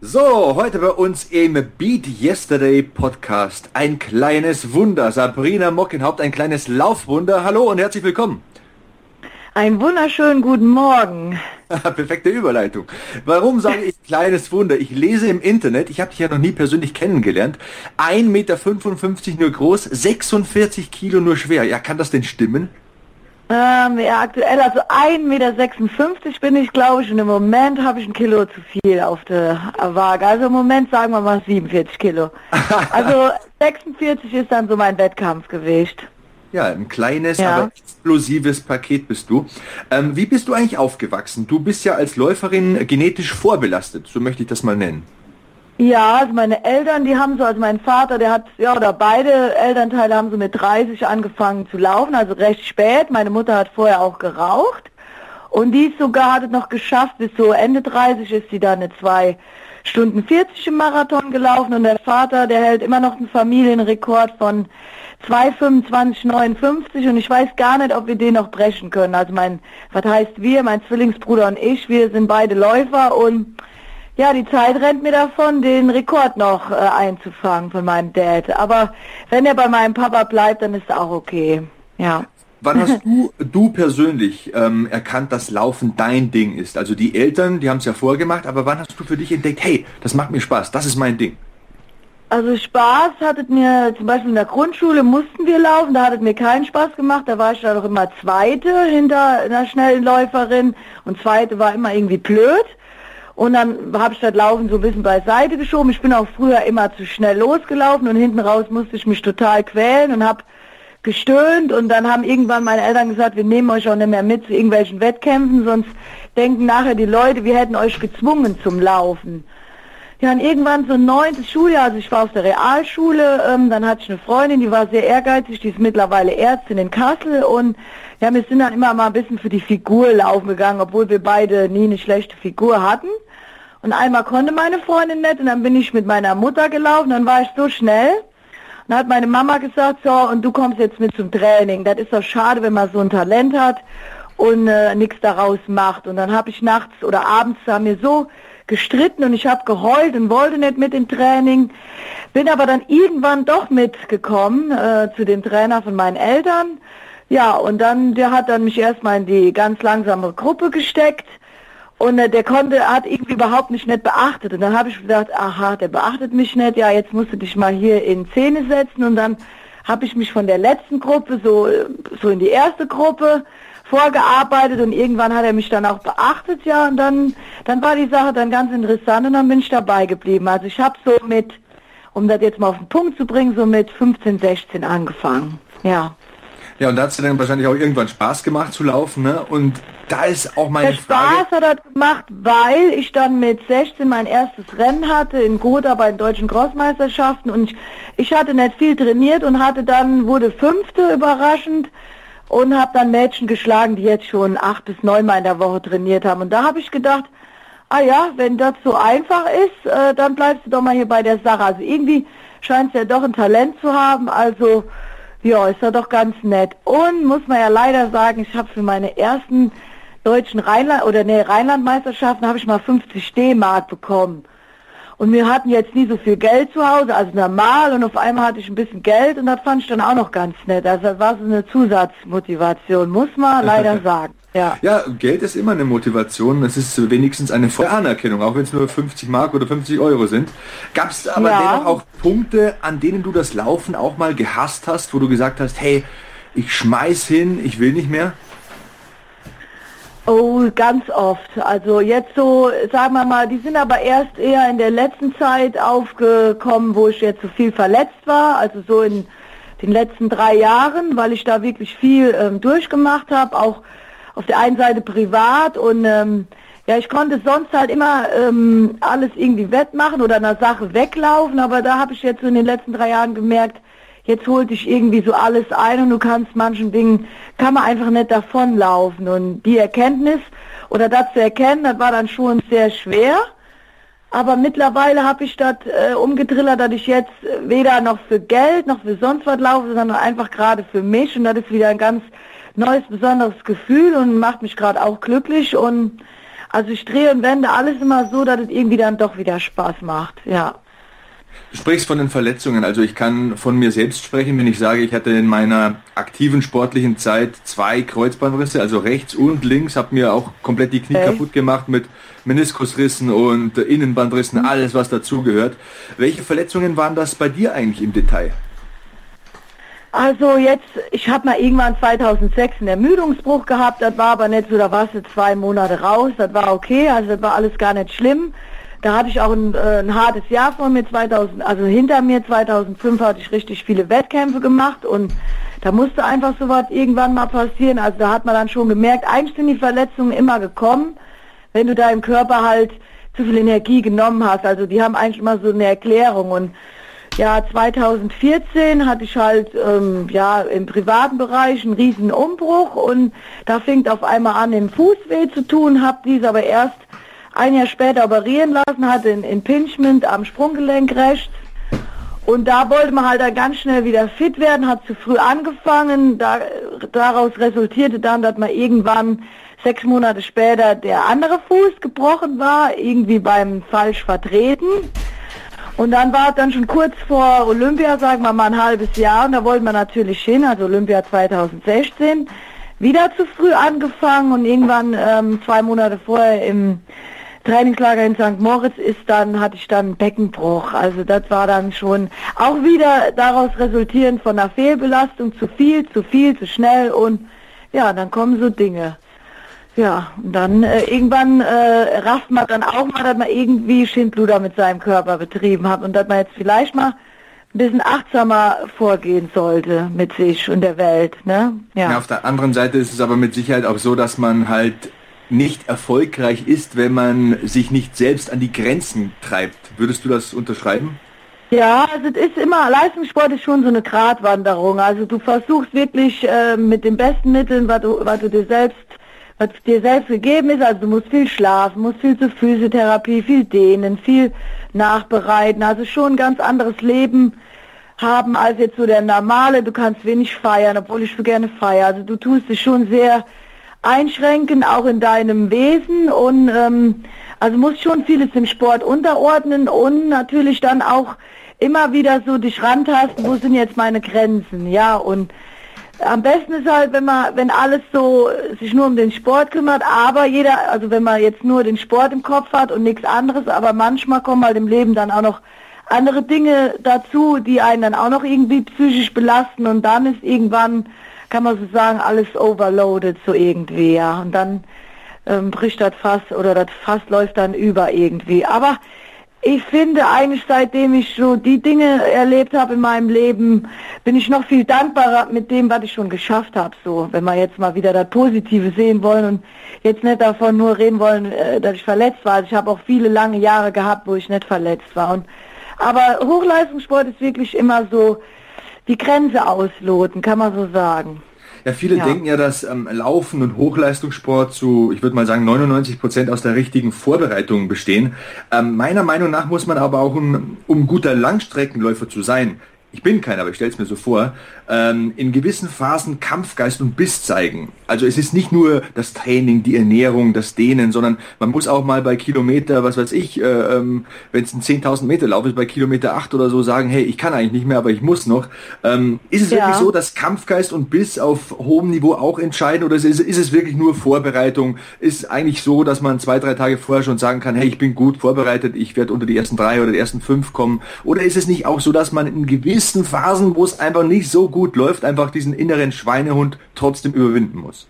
A: So, heute bei uns im Beat Yesterday Podcast ein kleines Wunder. Sabrina Mockenhaupt, ein kleines Laufwunder. Hallo und herzlich willkommen.
C: Einen wunderschönen guten Morgen.
A: Perfekte Überleitung. Warum sage ich kleines Wunder? Ich lese im Internet, ich habe dich ja noch nie persönlich kennengelernt, 1,55 Meter nur groß, 46 Kilo nur schwer. Ja, kann das denn stimmen?
C: Ähm, ja, aktuell, also 1,56 Meter bin ich, glaube ich, und im Moment habe ich ein Kilo zu viel auf der Waage. Also im Moment sagen wir mal 47 Kilo. Also 46 ist dann so mein Wettkampfgewicht.
A: Ja, ein kleines, ja. aber explosives Paket bist du. Ähm, wie bist du eigentlich aufgewachsen? Du bist ja als Läuferin genetisch vorbelastet, so möchte ich das mal nennen.
C: Ja, also meine Eltern, die haben so, also mein Vater, der hat, ja, oder beide Elternteile haben so mit 30 angefangen zu laufen, also recht spät. Meine Mutter hat vorher auch geraucht. Und die ist sogar, hat es noch geschafft, bis so Ende 30 ist sie dann eine 2 Stunden 40 im Marathon gelaufen und der Vater, der hält immer noch einen Familienrekord von 2,25,59 und ich weiß gar nicht, ob wir den noch brechen können. Also mein, was heißt wir, mein Zwillingsbruder und ich, wir sind beide Läufer und ja, die Zeit rennt mir davon, den Rekord noch äh, einzufangen von meinem Dad. Aber wenn er bei meinem Papa bleibt, dann ist auch okay. Ja.
A: Wann hast du, du persönlich ähm, erkannt, dass Laufen dein Ding ist? Also die Eltern, die haben es ja vorgemacht, aber wann hast du für dich entdeckt, hey, das macht mir Spaß, das ist mein Ding?
C: Also Spaß hattet mir, zum Beispiel in der Grundschule mussten wir laufen, da hat es mir keinen Spaß gemacht, da war ich dann auch immer Zweite hinter einer schnellen Läuferin und Zweite war immer irgendwie blöd. Und dann habe ich das Laufen so ein bisschen beiseite geschoben. Ich bin auch früher immer zu schnell losgelaufen und hinten raus musste ich mich total quälen und habe gestöhnt und dann haben irgendwann meine Eltern gesagt, wir nehmen euch auch nicht mehr mit zu irgendwelchen Wettkämpfen, sonst denken nachher die Leute, wir hätten euch gezwungen zum Laufen. Ja, und irgendwann so neuntes Schuljahr, also ich war auf der Realschule, ähm, dann hatte ich eine Freundin, die war sehr ehrgeizig, die ist mittlerweile Ärztin in Kassel und ja, wir sind dann immer mal ein bisschen für die Figur laufen gegangen, obwohl wir beide nie eine schlechte Figur hatten. Und einmal konnte meine Freundin nicht und dann bin ich mit meiner Mutter gelaufen, dann war ich so schnell. Und dann hat meine Mama gesagt, so, und du kommst jetzt mit zum Training. Das ist doch schade, wenn man so ein Talent hat und äh, nichts daraus macht. Und dann habe ich nachts oder abends haben wir so gestritten und ich habe geheult und wollte nicht mit dem Training. Bin aber dann irgendwann doch mitgekommen äh, zu dem Trainer von meinen Eltern. Ja, und dann, der hat dann mich erstmal in die ganz langsame Gruppe gesteckt und äh, der konnte, hat irgendwie überhaupt mich nicht beachtet. Und dann habe ich gedacht, aha, der beachtet mich nicht, ja, jetzt musst du dich mal hier in Szene setzen. Und dann habe ich mich von der letzten Gruppe so, so in die erste Gruppe vorgearbeitet und irgendwann hat er mich dann auch beachtet, ja, und dann, dann war die Sache dann ganz interessant und dann bin ich dabei geblieben. Also ich habe so mit, um das jetzt mal auf den Punkt zu bringen, so mit 15, 16 angefangen, ja.
A: Ja, und da hat es dann wahrscheinlich auch irgendwann Spaß gemacht zu laufen, ne? Und da ist auch meine
C: Der Spaß hat er gemacht, weil ich dann mit 16 mein erstes Rennen hatte in Gotha bei den deutschen Crossmeisterschaften und ich, ich hatte nicht viel trainiert und hatte dann, wurde fünfte überraschend und habe dann Mädchen geschlagen, die jetzt schon acht bis neun Mal in der Woche trainiert haben. Und da habe ich gedacht, ah ja, wenn das so einfach ist, äh, dann bleibst du doch mal hier bei der Sache. Also irgendwie scheint es ja doch ein Talent zu haben, also ja, ist ja doch ganz nett. Und muss man ja leider sagen, ich habe für meine ersten deutschen Rheinland oder nee, Rheinlandmeisterschaften habe ich mal 50 D-Mark bekommen. Und wir hatten jetzt nie so viel Geld zu Hause, also normal, und auf einmal hatte ich ein bisschen Geld und das fand ich dann auch noch ganz nett. Also das war so eine Zusatzmotivation, muss man leider sagen. Ja.
A: ja, Geld ist immer eine Motivation. Es ist wenigstens eine Anerkennung, auch wenn es nur 50 Mark oder 50 Euro sind. Gab es aber ja. dennoch auch Punkte, an denen du das Laufen auch mal gehasst hast, wo du gesagt hast, hey, ich schmeiß hin, ich will nicht mehr?
C: Oh, ganz oft. Also jetzt so, sagen wir mal, die sind aber erst eher in der letzten Zeit aufgekommen, wo ich jetzt so viel verletzt war. Also so in den letzten drei Jahren, weil ich da wirklich viel ähm, durchgemacht habe, auch auf der einen Seite privat und ähm, ja, ich konnte sonst halt immer ähm, alles irgendwie wettmachen oder einer Sache weglaufen, aber da habe ich jetzt so in den letzten drei Jahren gemerkt, jetzt holt dich irgendwie so alles ein und du kannst manchen Dingen, kann man einfach nicht davonlaufen. Und die Erkenntnis oder das zu erkennen, das war dann schon sehr schwer. Aber mittlerweile habe ich das äh, umgedrillert, dass ich jetzt weder noch für Geld noch für sonst was laufe, sondern einfach gerade für mich. Und das ist wieder ein ganz neues, besonderes Gefühl und macht mich gerade auch glücklich. Und also ich drehe und wende alles immer so, dass es irgendwie dann doch wieder Spaß macht, ja.
A: Du sprichst von den Verletzungen. Also ich kann von mir selbst sprechen, wenn ich sage, ich hatte in meiner aktiven sportlichen Zeit zwei Kreuzbandrisse, also rechts und links, habe mir auch komplett die Knie hey. kaputt gemacht mit Meniskusrissen und Innenbandrissen, mhm. alles was dazugehört. Welche Verletzungen waren das bei dir eigentlich im Detail?
C: Also jetzt, ich habe mal irgendwann 2006 einen Ermüdungsbruch gehabt, das war aber nicht so, da warst du zwei Monate raus, das war okay, also das war alles gar nicht schlimm. Da hatte ich auch ein, äh, ein hartes Jahr vor mir, 2000, also hinter mir, 2005 hatte ich richtig viele Wettkämpfe gemacht und da musste einfach so was irgendwann mal passieren. Also da hat man dann schon gemerkt, eigentlich sind die Verletzungen immer gekommen, wenn du da im Körper halt zu viel Energie genommen hast. Also die haben eigentlich immer so eine Erklärung und ja, 2014 hatte ich halt ähm, ja im privaten Bereich einen riesen Umbruch und da fing auf einmal an, im Fuß weh zu tun, habe dies aber erst ein Jahr später operieren lassen, hatte ein Impingement am Sprunggelenk rechts. Und da wollte man halt dann ganz schnell wieder fit werden, hat zu früh angefangen, da, daraus resultierte dann, dass man irgendwann sechs Monate später der andere Fuß gebrochen war, irgendwie beim falsch vertreten. Und dann war es dann schon kurz vor Olympia, sagen wir mal ein halbes Jahr, und da wollten wir natürlich hin, also Olympia 2016, wieder zu früh angefangen und irgendwann ähm, zwei Monate vorher im Trainingslager in St. Moritz ist dann, hatte ich dann Beckenbruch. Also das war dann schon auch wieder daraus resultierend von einer Fehlbelastung, zu viel, zu viel, zu schnell und ja, dann kommen so Dinge. Ja, und dann äh, irgendwann äh, rafft man dann auch mal, dass man irgendwie Schindluder mit seinem Körper betrieben hat und dass man jetzt vielleicht mal ein bisschen achtsamer vorgehen sollte mit sich und der Welt. Ne?
A: Ja. ja. Auf der anderen Seite ist es aber mit Sicherheit auch so, dass man halt nicht erfolgreich ist, wenn man sich nicht selbst an die Grenzen treibt. Würdest du das unterschreiben?
C: Ja, also es ist immer, Leistungssport ist schon so eine Gratwanderung. Also du versuchst wirklich äh, mit den besten Mitteln, was du, was du dir selbst was dir selbst gegeben ist. Also du musst viel schlafen, musst viel zur Physiotherapie, viel dehnen, viel nachbereiten. Also schon ein ganz anderes Leben haben als jetzt so der normale. Du kannst wenig feiern, obwohl ich so gerne feiere. Also du tust dich schon sehr einschränken, auch in deinem Wesen. Und ähm, also musst schon vieles dem Sport unterordnen und natürlich dann auch immer wieder so dich rantasten, wo sind jetzt meine Grenzen, ja und am besten ist halt, wenn man, wenn alles so sich nur um den Sport kümmert, aber jeder, also wenn man jetzt nur den Sport im Kopf hat und nichts anderes, aber manchmal kommen halt im Leben dann auch noch andere Dinge dazu, die einen dann auch noch irgendwie psychisch belasten und dann ist irgendwann, kann man so sagen, alles overloaded so irgendwie, ja. Und dann ähm, bricht das Fass oder das Fass läuft dann über irgendwie. Aber ich finde eigentlich, seitdem ich so die Dinge erlebt habe in meinem Leben, bin ich noch viel dankbarer mit dem, was ich schon geschafft habe. So, wenn wir jetzt mal wieder das Positive sehen wollen und jetzt nicht davon nur reden wollen, äh, dass ich verletzt war. Also ich habe auch viele lange Jahre gehabt, wo ich nicht verletzt war. Und, aber Hochleistungssport ist wirklich immer so die Grenze ausloten, kann man so sagen.
A: Ja, viele ja. denken ja, dass ähm, Laufen und Hochleistungssport zu, ich würde mal sagen, 99 Prozent aus der richtigen Vorbereitung bestehen. Ähm, meiner Meinung nach muss man aber auch, um, um guter Langstreckenläufer zu sein, ich bin keiner, aber ich stelle es mir so vor, ähm, in gewissen Phasen Kampfgeist und Biss zeigen. Also es ist nicht nur das Training, die Ernährung, das Dehnen, sondern man muss auch mal bei Kilometer, was weiß ich, äh, ähm, wenn es ein 10.000 Meter Lauf ist, bei Kilometer 8 oder so sagen, hey, ich kann eigentlich nicht mehr, aber ich muss noch. Ähm, ist es ja. wirklich so, dass Kampfgeist und Biss auf hohem Niveau auch entscheiden oder ist, ist es wirklich nur Vorbereitung? Ist eigentlich so, dass man zwei, drei Tage vorher schon sagen kann, hey, ich bin gut vorbereitet, ich werde unter die ersten drei oder die ersten fünf kommen? Oder ist es nicht auch so, dass man in gewissen Phasen, wo es einfach nicht so gut läuft, einfach diesen inneren Schweinehund trotzdem überwinden muss.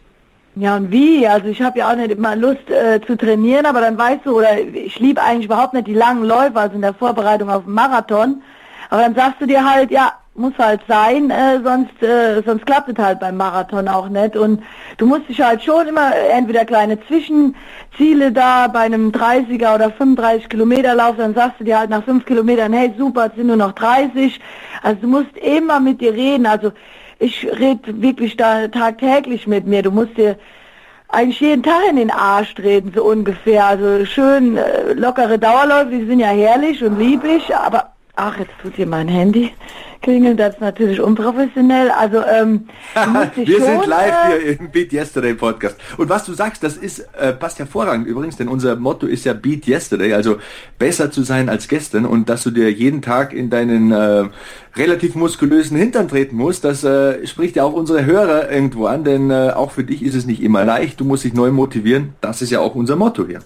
C: Ja, und wie? Also ich habe ja auch nicht immer Lust äh, zu trainieren, aber dann weißt du, oder ich liebe eigentlich überhaupt nicht die langen Läufe, also in der Vorbereitung auf den Marathon. Aber dann sagst du dir halt, ja, muss halt sein, äh, sonst, äh, sonst klappt es halt beim Marathon auch nicht. Und du musst dich halt schon immer entweder kleine Zwischenziele da bei einem 30er oder 35 Kilometer Lauf, dann sagst du dir halt nach 5 Kilometern, hey super, es sind nur noch 30. Also du musst immer mit dir reden. Also ich rede wirklich da tagtäglich mit mir. Du musst dir eigentlich jeden Tag in den Arsch treten, so ungefähr. Also schön äh, lockere Dauerläufe, die sind ja herrlich und lieblich, aber ach, jetzt tut hier mein Handy klingeln, das ist natürlich unprofessionell. Also ähm,
A: wir schon, sind live äh, hier im Beat Yesterday Podcast. Und was du sagst, das ist äh, passt hervorragend übrigens, denn unser Motto ist ja Beat Yesterday, also besser zu sein als gestern und dass du dir jeden Tag in deinen äh, relativ muskulösen Hintern treten musst, das äh, spricht ja auch unsere Hörer irgendwo an, denn äh, auch für dich ist es nicht immer leicht. Du musst dich neu motivieren. Das ist ja auch unser Motto hier.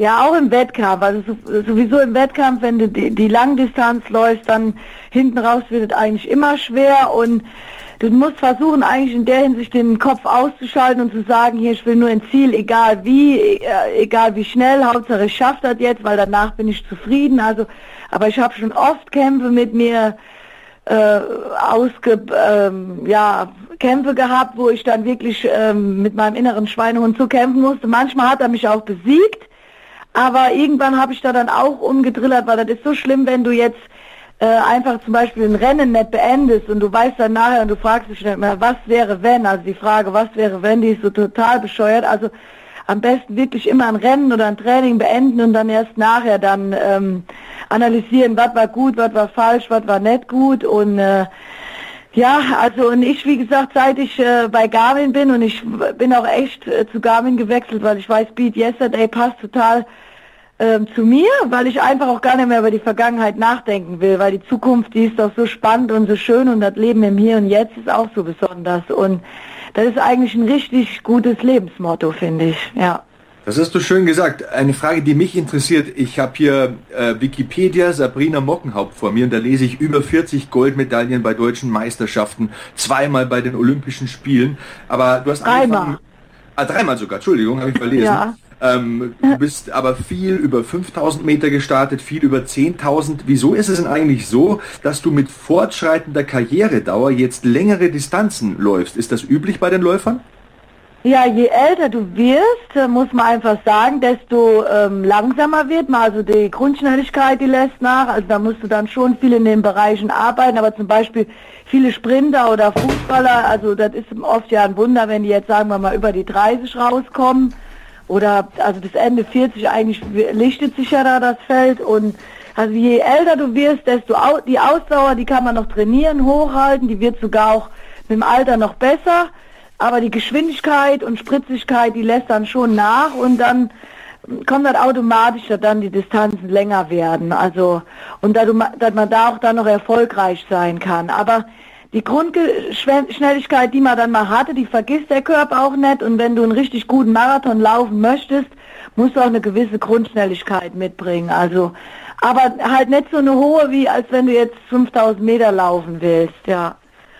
C: Ja, auch im Wettkampf. Also sowieso im Wettkampf, wenn du die, die Langdistanz läufst, dann hinten raus wird es eigentlich immer schwer und du musst versuchen, eigentlich in der Hinsicht den Kopf auszuschalten und zu sagen, hier, ich will nur ein Ziel, egal wie, äh, egal wie schnell, Hauptsache ich schaffe das jetzt, weil danach bin ich zufrieden. Also, aber ich habe schon oft Kämpfe mit mir äh, ausge, ähm, ja, Kämpfe gehabt, wo ich dann wirklich ähm, mit meinem inneren Schweinehund zu kämpfen musste. Manchmal hat er mich auch besiegt. Aber irgendwann habe ich da dann auch umgedrillert, weil das ist so schlimm, wenn du jetzt äh, einfach zum Beispiel ein Rennen nicht beendest und du weißt dann nachher und du fragst dich nicht mehr, was wäre wenn? Also die Frage, was wäre wenn, die ist so total bescheuert. Also am besten wirklich immer ein Rennen oder ein Training beenden und dann erst nachher dann ähm, analysieren, was war gut, was war falsch, was war nicht gut und äh, ja, also und ich, wie gesagt, seit ich äh, bei Garmin bin und ich bin auch echt äh, zu Garmin gewechselt, weil ich weiß, Beat Yesterday passt total ähm, zu mir, weil ich einfach auch gar nicht mehr über die Vergangenheit nachdenken will, weil die Zukunft, die ist doch so spannend und so schön und das Leben im Hier und Jetzt ist auch so besonders und das ist eigentlich ein richtig gutes Lebensmotto, finde ich, ja.
A: Das hast du schön gesagt. Eine Frage, die mich interessiert. Ich habe hier äh, Wikipedia Sabrina Mockenhaupt vor mir und da lese ich über 40 Goldmedaillen bei deutschen Meisterschaften, zweimal bei den Olympischen Spielen. Aber du hast
C: dreimal.
A: Ah, dreimal sogar. Entschuldigung, habe ich verlesen. ja. Ähm, du bist aber viel über 5000 Meter gestartet, viel über 10.000. Wieso ist es denn eigentlich so, dass du mit fortschreitender Karrieredauer jetzt längere Distanzen läufst? Ist das üblich bei den Läufern?
C: Ja, je älter du wirst, äh, muss man einfach sagen, desto ähm, langsamer wird man. Also die Grundschnelligkeit, die lässt nach. Also da musst du dann schon viel in den Bereichen arbeiten. Aber zum Beispiel viele Sprinter oder Fußballer, also das ist oft ja ein Wunder, wenn die jetzt sagen wir mal über die 30 rauskommen. Oder also bis Ende 40 eigentlich lichtet sich ja da das Feld. Und also je älter du wirst, desto au die Ausdauer, die kann man noch trainieren, hochhalten. Die wird sogar auch mit dem Alter noch besser aber die Geschwindigkeit und Spritzigkeit, die lässt dann schon nach und dann kommt das automatisch, dass dann die Distanzen länger werden. Also und dass, dass man da auch dann noch erfolgreich sein kann. Aber die Grundschnelligkeit, die man dann mal hatte, die vergisst der Körper auch nicht. Und wenn du einen richtig guten Marathon laufen möchtest, musst du auch eine gewisse Grundschnelligkeit mitbringen. Also, aber halt nicht so eine hohe, wie als wenn du jetzt 5000 Meter laufen willst, ja.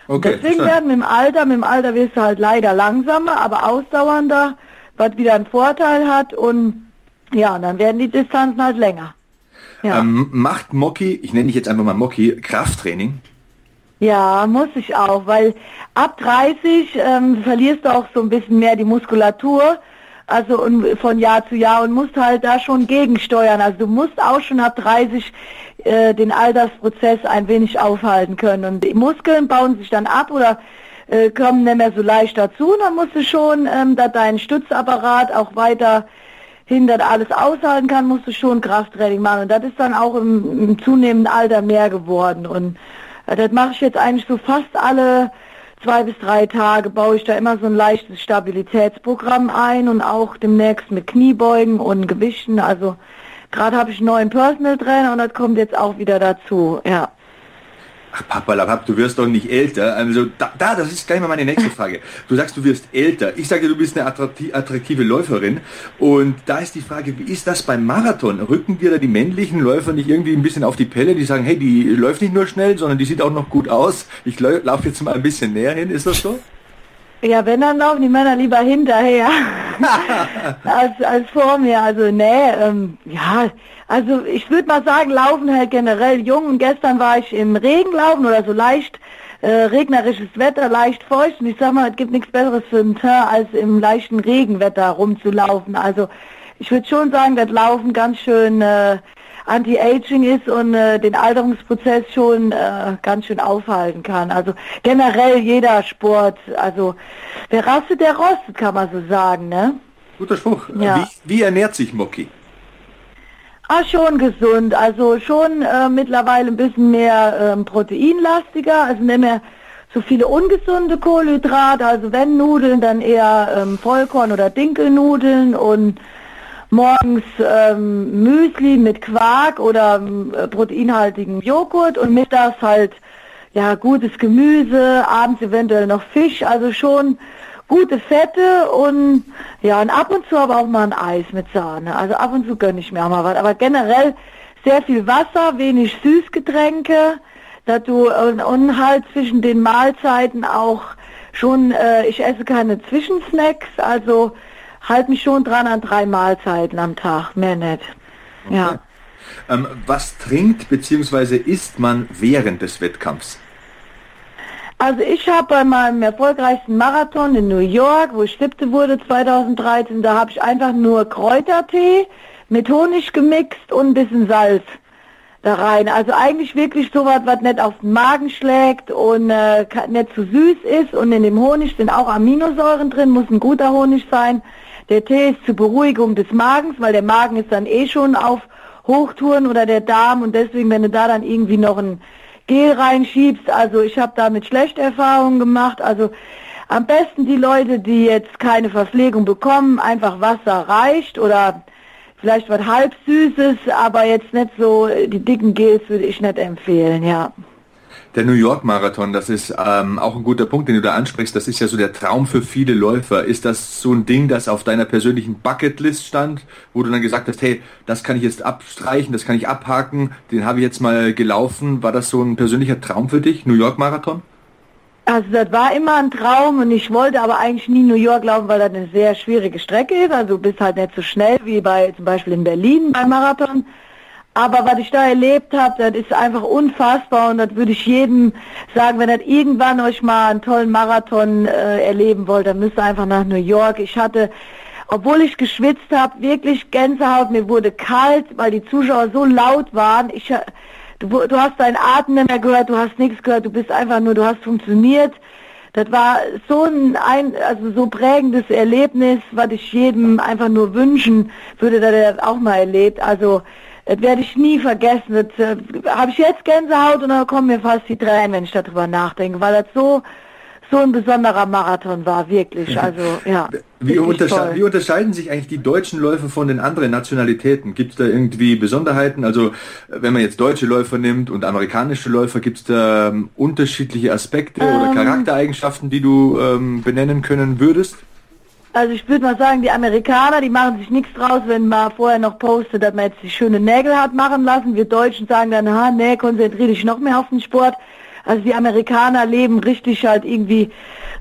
C: Okay, Deswegen werden mit dem Alter, mit dem Alter wirst du halt leider langsamer, aber ausdauernder, was wieder einen Vorteil hat und ja, dann werden die Distanzen halt länger.
A: Ja. Ähm, macht Moki, ich nenne dich jetzt einfach mal Moki, Krafttraining?
C: Ja, muss ich auch, weil ab 30 ähm, verlierst du auch so ein bisschen mehr die Muskulatur also von Jahr zu Jahr und musst halt da schon gegensteuern. Also du musst auch schon ab 30 äh, den Altersprozess ein wenig aufhalten können. Und die Muskeln bauen sich dann ab oder äh, kommen nicht mehr so leicht dazu. Und dann musst du schon, ähm, dass dein Stützapparat auch weiter hindert alles aushalten kann, musst du schon Krafttraining machen. Und das ist dann auch im, im zunehmenden Alter mehr geworden. Und das mache ich jetzt eigentlich so fast alle zwei bis drei Tage baue ich da immer so ein leichtes Stabilitätsprogramm ein und auch demnächst mit Kniebeugen und Gewichten. Also gerade habe ich einen neuen Personal Trainer und das kommt jetzt auch wieder dazu, ja.
A: Ach, Papalapap, du wirst doch nicht älter. Also da, da, das ist gleich mal meine nächste Frage. Du sagst, du wirst älter. Ich sage, du bist eine attraktive Läuferin. Und da ist die Frage, wie ist das beim Marathon? Rücken dir da die männlichen Läufer nicht irgendwie ein bisschen auf die Pelle? Die sagen, hey, die läuft nicht nur schnell, sondern die sieht auch noch gut aus. Ich laufe jetzt mal ein bisschen näher hin. Ist das so?
C: Ja, wenn, dann laufen die Männer lieber hinterher als, als vor mir. Also, nee, ähm, ja, also ich würde mal sagen, laufen halt generell jung. Und gestern war ich im Regen laufen oder so leicht äh, regnerisches Wetter, leicht feucht. Und ich sag mal, es gibt nichts Besseres für einen Teint, als im leichten Regenwetter rumzulaufen. Also ich würde schon sagen, dass Laufen ganz schön äh, Anti-Aging ist und äh, den Alterungsprozess schon äh, ganz schön aufhalten kann. Also generell jeder Sport, also wer rastet, der rostet, kann man so sagen, ne?
A: Guter Spruch. Ja. Wie, wie ernährt sich Moki?
C: Ah, schon gesund. Also schon äh, mittlerweile ein bisschen mehr ähm, proteinlastiger, also nicht mehr so viele ungesunde Kohlenhydrate. Also wenn Nudeln, dann eher ähm, Vollkorn- oder Dinkelnudeln und morgens ähm, Müsli mit Quark oder äh, proteinhaltigem Joghurt und mittags halt ja gutes Gemüse, abends eventuell noch Fisch, also schon gute Fette und ja und ab und zu aber auch mal ein Eis mit Sahne. Also ab und zu gönne ich mir auch mal was, aber generell sehr viel Wasser, wenig Süßgetränke, dass du und, und halt zwischen den Mahlzeiten auch schon, äh, ich esse keine Zwischensnacks, also halt mich schon dran an drei Mahlzeiten am Tag, mehr nicht. Okay. Ja.
A: Ähm, was trinkt bzw. isst man während des Wettkampfs?
C: Also ich habe bei meinem erfolgreichsten Marathon in New York, wo ich siebte wurde 2013, da habe ich einfach nur Kräutertee mit Honig gemixt und ein bisschen Salz da rein. Also eigentlich wirklich sowas, was nicht auf den Magen schlägt und äh, nicht zu süß ist. Und in dem Honig sind auch Aminosäuren drin, muss ein guter Honig sein. Der Tee ist zur Beruhigung des Magens, weil der Magen ist dann eh schon auf Hochtouren oder der Darm und deswegen, wenn du da dann irgendwie noch ein Gel reinschiebst, also ich habe damit schlechte Erfahrungen gemacht, also am besten die Leute, die jetzt keine Verpflegung bekommen, einfach Wasser reicht oder vielleicht was halb Süßes, aber jetzt nicht so, die dicken Gels würde ich nicht empfehlen, ja.
A: Der New York Marathon, das ist ähm, auch ein guter Punkt, den du da ansprichst. Das ist ja so der Traum für viele Läufer. Ist das so ein Ding, das auf deiner persönlichen Bucketlist stand, wo du dann gesagt hast, hey, das kann ich jetzt abstreichen, das kann ich abhaken, den habe ich jetzt mal gelaufen. War das so ein persönlicher Traum für dich, New York Marathon?
C: Also das war immer ein Traum und ich wollte aber eigentlich nie New York laufen, weil das eine sehr schwierige Strecke ist. Also du bist halt nicht so schnell wie bei zum Beispiel in Berlin beim Marathon. Aber was ich da erlebt habe, das ist einfach unfassbar und das würde ich jedem sagen, wenn ihr irgendwann euch mal einen tollen Marathon äh, erleben wollt, dann müsst ihr einfach nach New York. Ich hatte, obwohl ich geschwitzt habe, wirklich Gänsehaut, mir wurde kalt, weil die Zuschauer so laut waren. Ich, du, du hast deinen Atem nicht mehr gehört, du hast nichts gehört, du bist einfach nur, du hast funktioniert. Das war so ein, ein also so prägendes Erlebnis, was ich jedem einfach nur wünschen würde, dass er das auch mal erlebt. Also das werde ich nie vergessen. Das äh, habe ich jetzt Gänsehaut und dann kommen mir fast die Tränen, wenn ich darüber nachdenke, weil das so so ein besonderer Marathon war, wirklich. Also ja.
A: Wie, untersche wie unterscheiden sich eigentlich die deutschen Läufer von den anderen Nationalitäten? Gibt es da irgendwie Besonderheiten? Also wenn man jetzt deutsche Läufer nimmt und amerikanische Läufer, gibt es da ähm, unterschiedliche Aspekte ähm, oder Charaktereigenschaften, die du ähm, benennen können würdest?
C: Also ich würde mal sagen, die Amerikaner, die machen sich nichts draus, wenn man vorher noch postet, dass man jetzt die schöne Nägel hat machen lassen. Wir Deutschen sagen dann, ha, nee, konzentriere dich noch mehr auf den Sport. Also die Amerikaner leben richtig halt irgendwie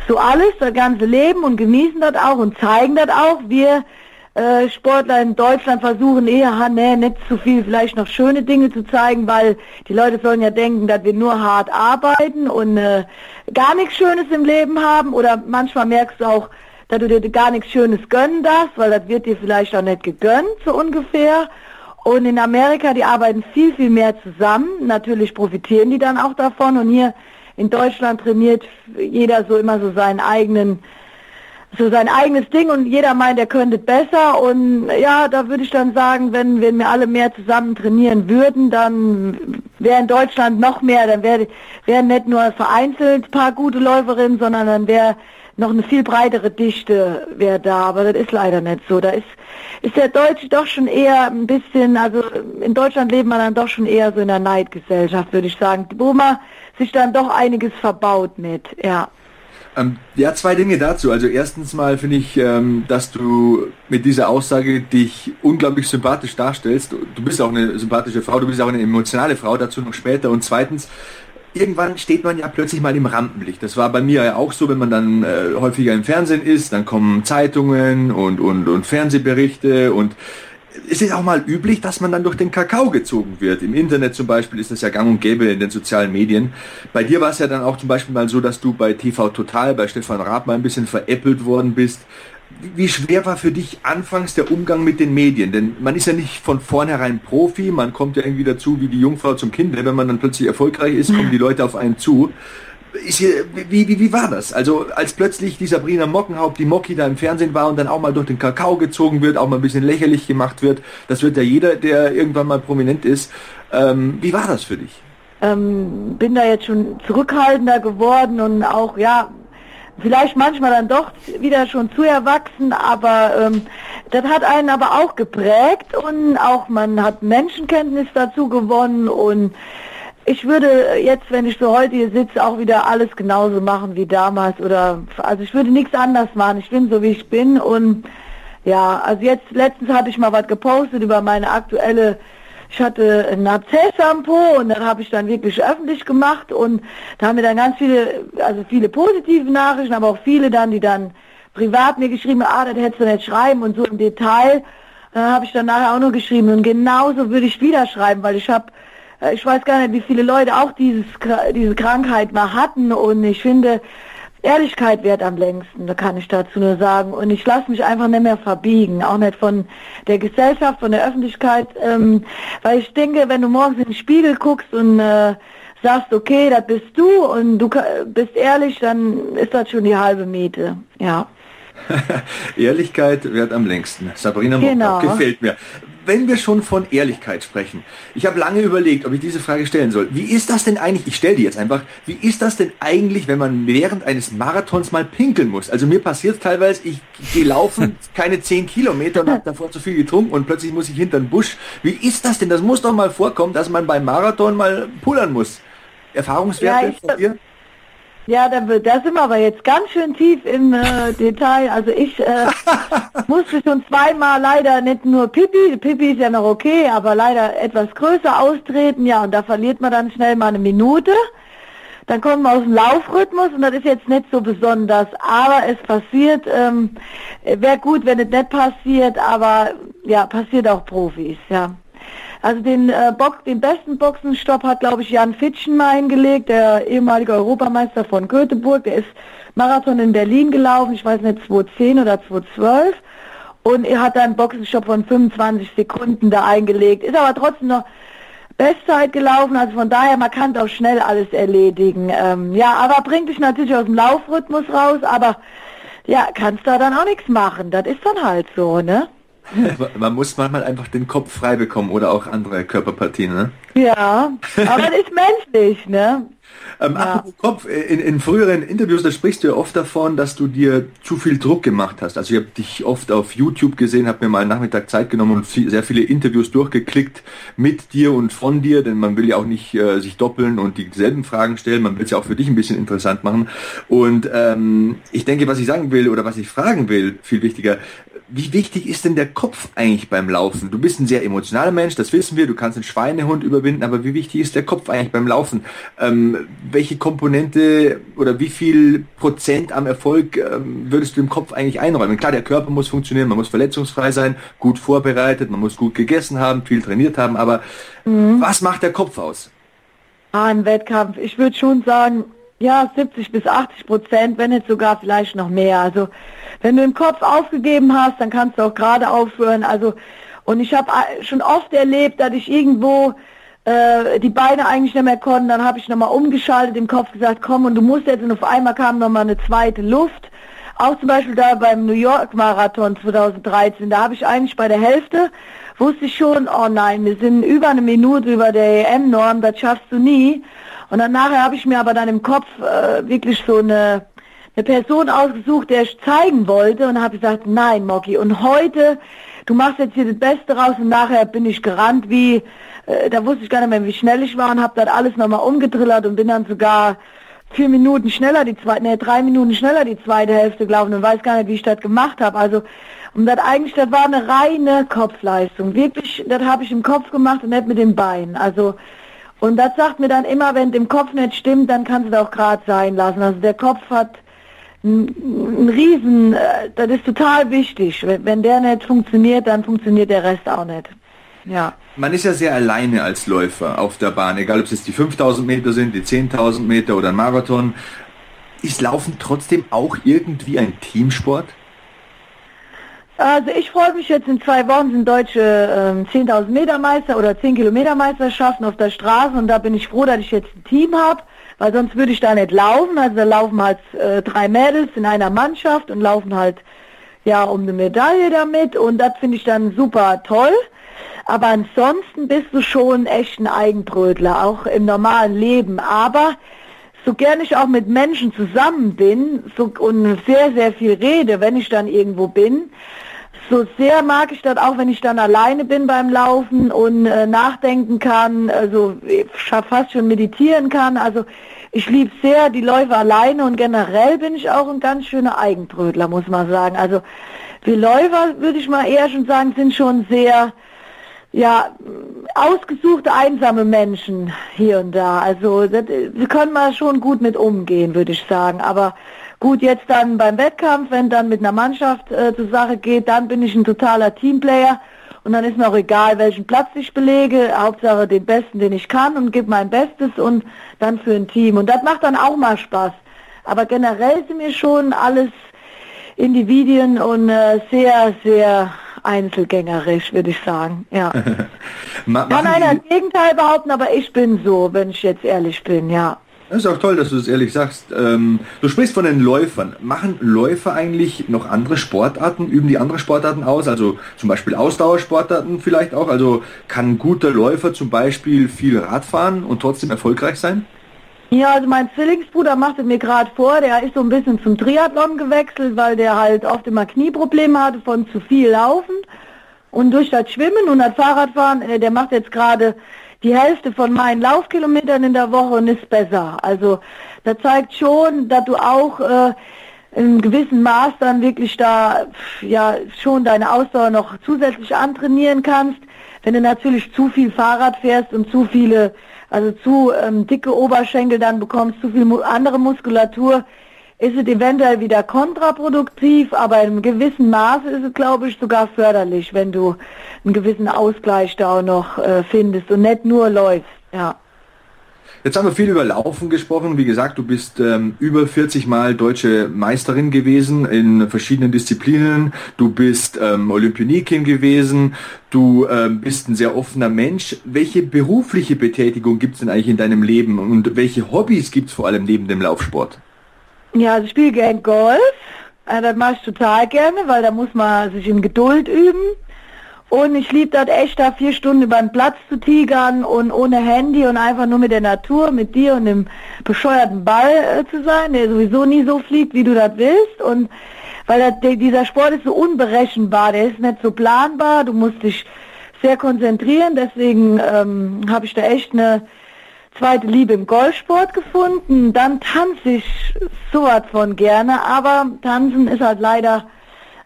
C: so alles, das ganze Leben und genießen das auch und zeigen das auch. Wir äh, Sportler in Deutschland versuchen eher, ha, nee, nicht zu viel vielleicht noch schöne Dinge zu zeigen, weil die Leute sollen ja denken, dass wir nur hart arbeiten und äh, gar nichts Schönes im Leben haben. Oder manchmal merkst du auch, dass du dir gar nichts Schönes gönnen darfst, weil das wird dir vielleicht auch nicht gegönnt, so ungefähr. Und in Amerika, die arbeiten viel, viel mehr zusammen. Natürlich profitieren die dann auch davon. Und hier in Deutschland trainiert jeder so immer so seinen eigenen, so sein eigenes Ding und jeder meint, er könnte besser. Und ja, da würde ich dann sagen, wenn, wenn wir alle mehr zusammen trainieren würden, dann wäre in Deutschland noch mehr, dann wäre wär nicht nur vereinzelt ein paar gute Läuferinnen, sondern dann wäre noch eine viel breitere Dichte wäre da, aber das ist leider nicht so. Da ist, ist der Deutsche doch schon eher ein bisschen, also in Deutschland lebt man dann doch schon eher so in der Neidgesellschaft, würde ich sagen, wo man sich dann doch einiges verbaut mit, ja.
A: Ähm, ja, zwei Dinge dazu. Also erstens mal finde ich, ähm, dass du mit dieser Aussage dich unglaublich sympathisch darstellst. Du bist auch eine sympathische Frau, du bist auch eine emotionale Frau, dazu noch später. Und zweitens, irgendwann steht man ja plötzlich mal im Rampenlicht. Das war bei mir ja auch so, wenn man dann äh, häufiger im Fernsehen ist, dann kommen Zeitungen und, und, und Fernsehberichte und es ist auch mal üblich, dass man dann durch den Kakao gezogen wird. Im Internet zum Beispiel ist das ja gang und gäbe in den sozialen Medien. Bei dir war es ja dann auch zum Beispiel mal so, dass du bei TV Total, bei Stefan Raab mal ein bisschen veräppelt worden bist. Wie schwer war für dich anfangs der Umgang mit den Medien? Denn man ist ja nicht von vornherein Profi, man kommt ja irgendwie dazu wie die Jungfrau zum Kind. Wenn man dann plötzlich erfolgreich ist, kommen die Leute auf einen zu. Hier, wie, wie, wie war das? Also als plötzlich die Sabrina Mockenhaupt, die Mocki da im Fernsehen war und dann auch mal durch den Kakao gezogen wird, auch mal ein bisschen lächerlich gemacht wird, das wird ja jeder, der irgendwann mal prominent ist. Ähm, wie war das für dich?
C: Ähm, bin da jetzt schon zurückhaltender geworden und auch, ja, vielleicht manchmal dann doch wieder schon zu erwachsen, aber ähm, das hat einen aber auch geprägt und auch man hat Menschenkenntnis dazu gewonnen und ich würde jetzt, wenn ich so heute hier sitze, auch wieder alles genauso machen wie damals oder also ich würde nichts anders machen. Ich bin so wie ich bin und ja, also jetzt letztens hatte ich mal was gepostet über meine aktuelle ich hatte ein Narziss-Shampoo und dann habe ich dann wirklich öffentlich gemacht und da haben mir dann ganz viele, also viele positive Nachrichten, aber auch viele dann, die dann privat mir geschrieben, ah, das hättest du nicht schreiben und so im Detail. Dann habe ich dann nachher auch nur geschrieben und genauso würde ich wieder schreiben, weil ich habe, äh, ich weiß gar nicht, wie viele Leute auch dieses, diese Krankheit mal hatten und ich finde, Ehrlichkeit wert am längsten, da kann ich dazu nur sagen. Und ich lasse mich einfach nicht mehr verbiegen, auch nicht von der Gesellschaft, von der Öffentlichkeit, ähm, weil ich denke, wenn du morgens in den Spiegel guckst und äh, sagst, okay, das bist du und du bist ehrlich, dann ist das schon die halbe Miete, ja.
A: Ehrlichkeit wert am längsten. Sabrina genau. gefällt mir wenn wir schon von Ehrlichkeit sprechen, ich habe lange überlegt, ob ich diese Frage stellen soll. Wie ist das denn eigentlich, ich stelle die jetzt einfach, wie ist das denn eigentlich, wenn man während eines Marathons mal pinkeln muss? Also mir passiert teilweise, ich gehe laufen keine zehn Kilometer und habe davor zu viel getrunken und plötzlich muss ich hinter den Busch. Wie ist das denn? Das muss doch mal vorkommen, dass man beim Marathon mal pullern muss. Erfahrungswerte ja, von dir?
C: Ja, da, da sind wir aber jetzt ganz schön tief im äh, Detail. Also ich äh, musste schon zweimal leider nicht nur Pipi, Pipi ist ja noch okay, aber leider etwas größer austreten. Ja, und da verliert man dann schnell mal eine Minute. Dann kommt man aus dem Laufrhythmus und das ist jetzt nicht so besonders. Aber es passiert, ähm, wäre gut, wenn es nicht passiert, aber ja, passiert auch Profis, ja. Also den, äh, Box, den besten Boxenstopp hat, glaube ich, Jan Fitschen mal hingelegt, der ehemalige Europameister von Göteborg. Der ist Marathon in Berlin gelaufen, ich weiß nicht, 2010 oder 2012. Und er hat einen Boxenstopp von 25 Sekunden da eingelegt. Ist aber trotzdem noch Bestzeit gelaufen, also von daher, man kann auch schnell alles erledigen. Ähm, ja, aber bringt dich natürlich aus dem Laufrhythmus raus, aber ja, kannst da dann auch nichts machen. Das ist dann halt so, ne?
A: Man muss manchmal einfach den Kopf frei bekommen oder auch andere Körperpartien, ne?
C: Ja, aber das ist menschlich, ne?
A: Ähm, ja. Kopf, in, in, früheren Interviews, da sprichst du ja oft davon, dass du dir zu viel Druck gemacht hast. Also ich habe dich oft auf YouTube gesehen, habe mir mal einen Nachmittag Zeit genommen und viel, sehr viele Interviews durchgeklickt mit dir und von dir, denn man will ja auch nicht äh, sich doppeln und dieselben Fragen stellen, man will es ja auch für dich ein bisschen interessant machen. Und ähm, ich denke, was ich sagen will oder was ich fragen will, viel wichtiger, wie wichtig ist denn der Kopf eigentlich beim Laufen? Du bist ein sehr emotionaler Mensch, das wissen wir, du kannst einen Schweinehund überwinden, aber wie wichtig ist der Kopf eigentlich beim Laufen? Ähm, welche Komponente oder wie viel Prozent am Erfolg ähm, würdest du im Kopf eigentlich einräumen? Klar, der Körper muss funktionieren, man muss verletzungsfrei sein, gut vorbereitet, man muss gut gegessen haben, viel trainiert haben, aber mhm. was macht der Kopf aus?
C: Ah, ein Wettkampf. Ich würde schon sagen, ja, 70 bis 80 Prozent, wenn nicht sogar vielleicht noch mehr. Also wenn du den Kopf aufgegeben hast, dann kannst du auch gerade aufhören. Also und ich habe schon oft erlebt, dass ich irgendwo äh, die Beine eigentlich nicht mehr konnten. Dann habe ich nochmal umgeschaltet, im Kopf gesagt, komm und du musst jetzt und auf einmal kam nochmal eine zweite Luft. Auch zum Beispiel da beim New York Marathon 2013, da habe ich eigentlich bei der Hälfte wusste ich schon, oh nein, wir sind über eine Minute über der EM-Norm, das schaffst du nie. Und dann nachher habe ich mir aber dann im Kopf äh, wirklich so eine eine Person ausgesucht, der ich zeigen wollte und habe gesagt, nein, Moki, und heute, du machst jetzt hier das Beste raus und nachher bin ich gerannt wie, äh, da wusste ich gar nicht mehr, wie schnell ich war und habe das alles nochmal umgedrillert und bin dann sogar vier Minuten schneller die zweite, ne, drei Minuten schneller die zweite Hälfte gelaufen und weiß gar nicht, wie ich das gemacht habe. Also und das eigentlich, das war eine reine Kopfleistung. Wirklich, das habe ich im Kopf gemacht und nicht mit den Beinen. Also und das sagt mir dann immer, wenn dem Kopf nicht stimmt, dann kannst du das auch gerade sein lassen. Also der Kopf hat ein, Riesen, äh, das ist total wichtig. Wenn der nicht funktioniert, dann funktioniert der Rest auch nicht. Ja.
A: Man ist ja sehr alleine als Läufer auf der Bahn, egal ob es jetzt die 5000 Meter sind, die 10.000 Meter oder ein Marathon. Ist Laufen trotzdem auch irgendwie ein Teamsport?
C: Also ich freue mich jetzt in zwei Wochen sind deutsche äh, 10.000 Meter Meister oder 10 Kilometer Meisterschaften auf der Straße und da bin ich froh, dass ich jetzt ein Team habe weil sonst würde ich da nicht laufen. Also da laufen halt äh, drei Mädels in einer Mannschaft und laufen halt ja um eine Medaille damit und das finde ich dann super toll. Aber ansonsten bist du schon echt ein Eigenbrötler, auch im normalen Leben. Aber so gern ich auch mit Menschen zusammen bin so, und sehr, sehr viel rede, wenn ich dann irgendwo bin, so sehr mag ich das auch, wenn ich dann alleine bin beim Laufen und äh, nachdenken kann, also fast schon meditieren kann. Also ich liebe sehr die Läufe alleine und generell bin ich auch ein ganz schöner Eigenbrötler, muss man sagen. Also wir Läufer, würde ich mal eher schon sagen, sind schon sehr ja, ausgesuchte einsame Menschen hier und da. Also das, wir können mal schon gut mit umgehen, würde ich sagen. Aber Gut, jetzt dann beim Wettkampf, wenn dann mit einer Mannschaft äh, zur Sache geht, dann bin ich ein totaler Teamplayer und dann ist mir auch egal, welchen Platz ich belege, Hauptsache den besten, den ich kann und gebe mein Bestes und dann für ein Team. Und das macht dann auch mal Spaß. Aber generell sind mir schon alles Individuen und äh, sehr, sehr einzelgängerisch, würde ich sagen. Ja. Kann einer das Gegenteil behaupten, aber ich bin so, wenn ich jetzt ehrlich bin, ja.
A: Das ist auch toll, dass du das ehrlich sagst. Ähm, du sprichst von den Läufern. Machen Läufer eigentlich noch andere Sportarten? Üben die andere Sportarten aus? Also zum Beispiel Ausdauersportarten vielleicht auch? Also kann ein guter Läufer zum Beispiel viel Radfahren und trotzdem erfolgreich sein?
C: Ja, also mein Zwillingsbruder macht es mir gerade vor, der ist so ein bisschen zum Triathlon gewechselt, weil der halt oft immer Knieprobleme hatte von zu viel Laufen. Und durch das Schwimmen und das Fahrradfahren, äh, der macht jetzt gerade die Hälfte von meinen Laufkilometern in der Woche und ist besser. Also das zeigt schon, dass du auch äh, in gewissem Maß dann wirklich da ja schon deine Ausdauer noch zusätzlich antrainieren kannst. Wenn du natürlich zu viel Fahrrad fährst und zu viele, also zu ähm, dicke Oberschenkel dann bekommst, zu viel andere Muskulatur, ist es eventuell wieder kontraproduktiv, aber in einem gewissen Maße ist es, glaube ich, sogar förderlich, wenn du einen gewissen Ausgleich da auch noch äh, findest und nicht nur läufst, ja.
A: Jetzt haben wir viel über Laufen gesprochen. Wie gesagt, du bist ähm, über 40 Mal deutsche Meisterin gewesen in verschiedenen Disziplinen. Du bist ähm, Olympionikin gewesen. Du ähm, bist ein sehr offener Mensch. Welche berufliche Betätigung gibt es denn eigentlich in deinem Leben und welche Hobbys gibt es vor allem neben dem Laufsport?
C: Ja, also ich spiele gern Golf. Äh, das mache ich total gerne, weil da muss man sich in Geduld üben. Und ich liebe das echt, da vier Stunden über den Platz zu tigern und ohne Handy und einfach nur mit der Natur, mit dir und dem bescheuerten Ball äh, zu sein, der sowieso nie so fliegt, wie du das willst. Und weil das, dieser Sport ist so unberechenbar, der ist nicht so planbar, du musst dich sehr konzentrieren, deswegen ähm, habe ich da echt eine zweite Liebe im Golfsport gefunden. Dann tanze ich sowas von gerne, aber tanzen ist halt leider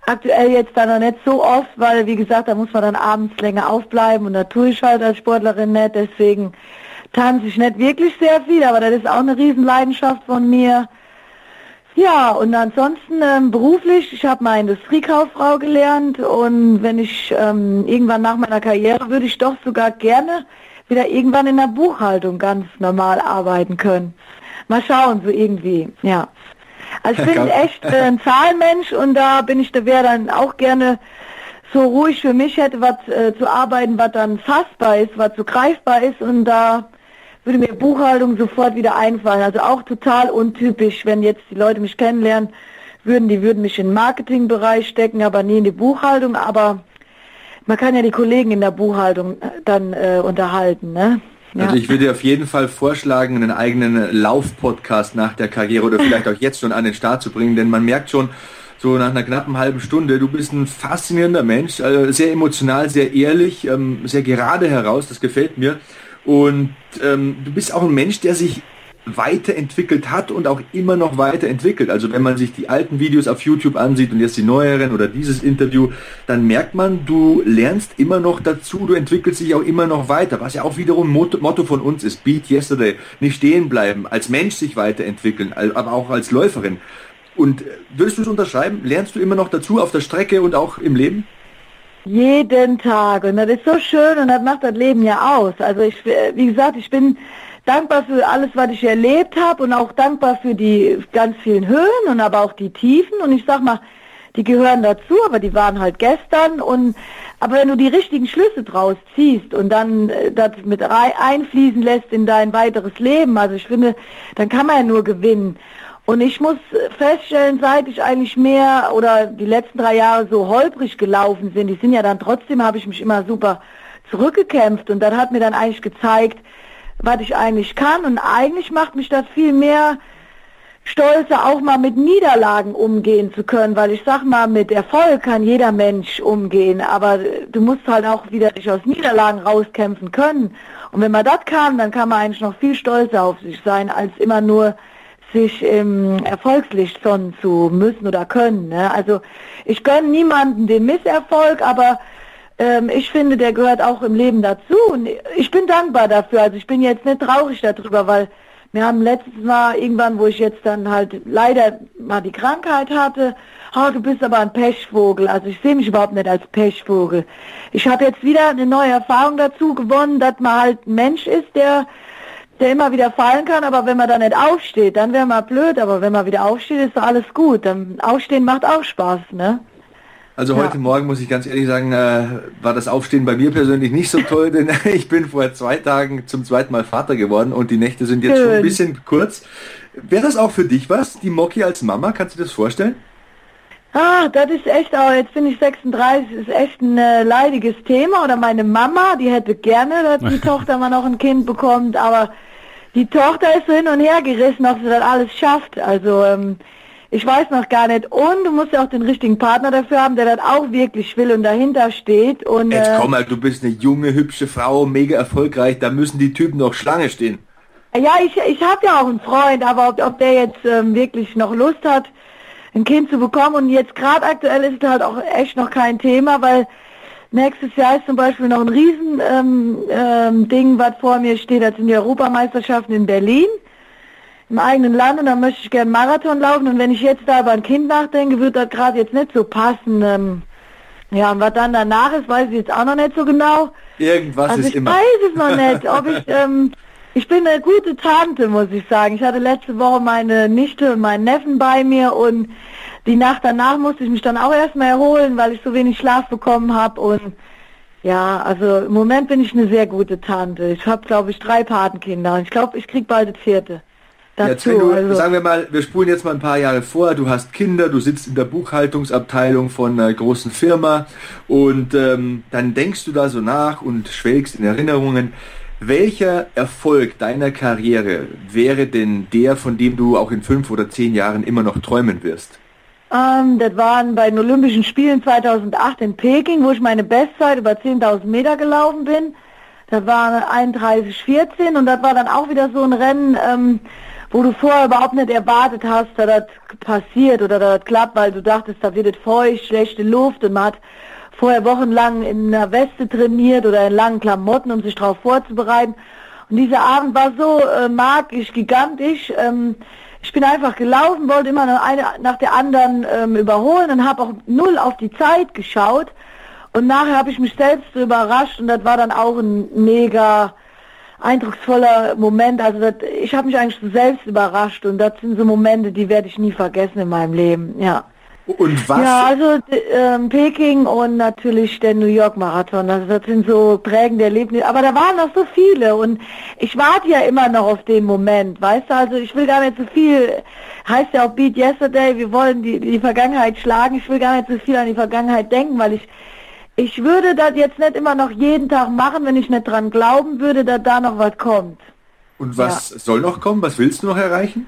C: Aktuell jetzt da noch nicht so oft, weil wie gesagt, da muss man dann abends länger aufbleiben und da tue ich halt als Sportlerin nicht, deswegen tanze ich nicht wirklich sehr viel, aber das ist auch eine Riesenleidenschaft von mir. Ja, und ansonsten ähm, beruflich, ich habe mal Industriekauffrau gelernt und wenn ich ähm, irgendwann nach meiner Karriere würde ich doch sogar gerne wieder irgendwann in der Buchhaltung ganz normal arbeiten können. Mal schauen, so irgendwie, ja. Also ich bin echt äh, ein Zahlmensch und da bin ich, da wäre dann auch gerne so ruhig für mich hätte, was äh, zu arbeiten, was dann fassbar ist, was so greifbar ist und da würde mir Buchhaltung sofort wieder einfallen. Also auch total untypisch, wenn jetzt die Leute mich kennenlernen würden, die würden mich in den Marketingbereich stecken, aber nie in die Buchhaltung, aber man kann ja die Kollegen in der Buchhaltung äh, dann äh, unterhalten, ne?
A: Ja. Also ich würde auf jeden Fall vorschlagen, einen eigenen Lauf-Podcast nach der Karriere oder vielleicht auch jetzt schon an den Start zu bringen, denn man merkt schon, so nach einer knappen halben Stunde, du bist ein faszinierender Mensch, also sehr emotional, sehr ehrlich, ähm, sehr gerade heraus, das gefällt mir. Und ähm, du bist auch ein Mensch, der sich weiterentwickelt hat und auch immer noch weiterentwickelt. Also wenn man sich die alten Videos auf YouTube ansieht und jetzt die neueren oder dieses Interview, dann merkt man, du lernst immer noch dazu, du entwickelst dich auch immer noch weiter, was ja auch wiederum Motto, von uns ist, Beat Yesterday, nicht stehen bleiben, als Mensch sich weiterentwickeln, aber auch als Läuferin. Und würdest du es unterschreiben? Lernst du immer noch dazu auf der Strecke und auch im Leben?
C: Jeden Tag und das ist so schön und das macht das Leben ja aus. Also ich, wie gesagt, ich bin dankbar für alles, was ich erlebt habe und auch dankbar für die ganz vielen Höhen und aber auch die Tiefen. Und ich sag mal, die gehören dazu, aber die waren halt gestern. Und aber wenn du die richtigen Schlüsse draus ziehst und dann äh, das mit einfließen lässt in dein weiteres Leben, also ich finde, dann kann man ja nur gewinnen. Und ich muss feststellen, seit ich eigentlich mehr oder die letzten drei Jahre so holprig gelaufen sind, die sind ja dann trotzdem, habe ich mich immer super zurückgekämpft und dann hat mir dann eigentlich gezeigt, was ich eigentlich kann. Und eigentlich macht mich das viel mehr stolzer, auch mal mit Niederlagen umgehen zu können, weil ich sag mal, mit Erfolg kann jeder Mensch umgehen, aber du musst halt auch wieder dich aus Niederlagen rauskämpfen können. Und wenn man das kann, dann kann man eigentlich noch viel stolzer auf sich sein, als immer nur sich im Erfolgslicht sonnen zu müssen oder können. Ne? Also ich gönne niemanden den Misserfolg, aber ähm, ich finde, der gehört auch im Leben dazu und ich bin dankbar dafür. Also ich bin jetzt nicht traurig darüber, weil wir haben letztes Mal irgendwann, wo ich jetzt dann halt leider mal die Krankheit hatte, oh, du bist aber ein Pechvogel. Also ich sehe mich überhaupt nicht als Pechvogel. Ich habe jetzt wieder eine neue Erfahrung dazu gewonnen, dass man halt ein Mensch ist, der der immer wieder fallen kann, aber wenn man da nicht aufsteht, dann wäre man blöd, aber wenn man wieder aufsteht, ist doch alles gut. Dann aufstehen macht auch Spaß, ne?
A: Also heute ja. Morgen muss ich ganz ehrlich sagen, äh, war das Aufstehen bei mir persönlich nicht so toll, denn ich bin vor zwei Tagen zum zweiten Mal Vater geworden und die Nächte sind jetzt Schön. schon ein bisschen kurz. Wäre das auch für dich was, die Moki als Mama? Kannst du dir das vorstellen?
C: Ah, das ist echt auch, jetzt bin ich 36, ist echt ein äh, leidiges Thema. Oder meine Mama, die hätte gerne, dass die Tochter mal noch ein Kind bekommt, aber die Tochter ist so hin und her gerissen, ob sie das alles schafft. Also ähm, ich weiß noch gar nicht. Und du musst ja auch den richtigen Partner dafür haben, der das auch wirklich will und dahinter steht. Und,
A: Jetzt äh, komm mal, du bist eine junge, hübsche Frau, mega erfolgreich, da müssen die Typen noch Schlange stehen.
C: Ja, ich, ich habe ja auch einen Freund, aber ob, ob der jetzt ähm, wirklich noch Lust hat, ein Kind zu bekommen und jetzt gerade aktuell ist es halt auch echt noch kein Thema, weil nächstes Jahr ist zum Beispiel noch ein Riesen ähm, ähm, Ding, was vor mir steht, das sind die Europameisterschaften in Berlin im eigenen Land und dann möchte ich gerne Marathon laufen und wenn ich jetzt da über ein Kind nachdenke, wird das gerade jetzt nicht so passen. Ähm, ja, und was dann danach ist, weiß ich jetzt auch noch nicht so genau.
A: Irgendwas
C: also
A: ist
C: ich
A: immer.
C: weiß es noch nicht, ob ich, ähm, ich bin eine gute Tante, muss ich sagen. Ich hatte letzte Woche meine Nichte und meinen Neffen bei mir und die Nacht danach musste ich mich dann auch erstmal erholen, weil ich so wenig Schlaf bekommen habe und ja, also im Moment bin ich eine sehr gute Tante. Ich habe, glaube ich, drei Patenkinder und ich glaube, ich krieg bald das vierte.
A: Jetzt,
C: Dazu,
A: wenn du,
C: also,
A: sagen wir mal, wir spulen jetzt mal ein paar Jahre vor, du hast Kinder, du sitzt in der Buchhaltungsabteilung von einer großen Firma und ähm, dann denkst du da so nach und schwelgst in Erinnerungen. Welcher Erfolg deiner Karriere wäre denn der, von dem du auch in fünf oder zehn Jahren immer noch träumen wirst?
C: ähm, das waren bei den Olympischen Spielen 2008 in Peking, wo ich meine Bestzeit über 10.000 Meter gelaufen bin. Das war 31,14 und das war dann auch wieder so ein Rennen, ähm, wo du vorher überhaupt nicht erwartet hast, dass das passiert oder dass das klappt, weil du dachtest, da wird es feucht, schlechte Luft und man hat vorher wochenlang in einer Weste trainiert oder in langen Klamotten, um sich darauf vorzubereiten. Und dieser Abend war so äh, magisch, gigantisch. Ähm, ich bin einfach gelaufen, wollte immer eine nach der anderen ähm, überholen und habe auch null auf die Zeit geschaut. Und nachher habe ich mich selbst überrascht und das war dann auch ein mega eindrucksvoller Moment. Also das, ich habe mich eigentlich so selbst überrascht und das sind so Momente, die werde ich nie vergessen in meinem Leben. Ja.
A: Und was?
C: Ja, also ähm, Peking und natürlich der New York Marathon. Also das sind so prägende Erlebnisse. Aber da waren noch so viele und ich warte ja immer noch auf den Moment, weißt du? Also ich will gar nicht so viel. Heißt ja auch Beat Yesterday. Wir wollen die die Vergangenheit schlagen. Ich will gar nicht so viel an die Vergangenheit denken, weil ich ich würde das jetzt nicht immer noch jeden Tag machen, wenn ich nicht dran glauben würde, dass da noch was kommt.
A: Und was soll noch kommen? Was willst du noch erreichen?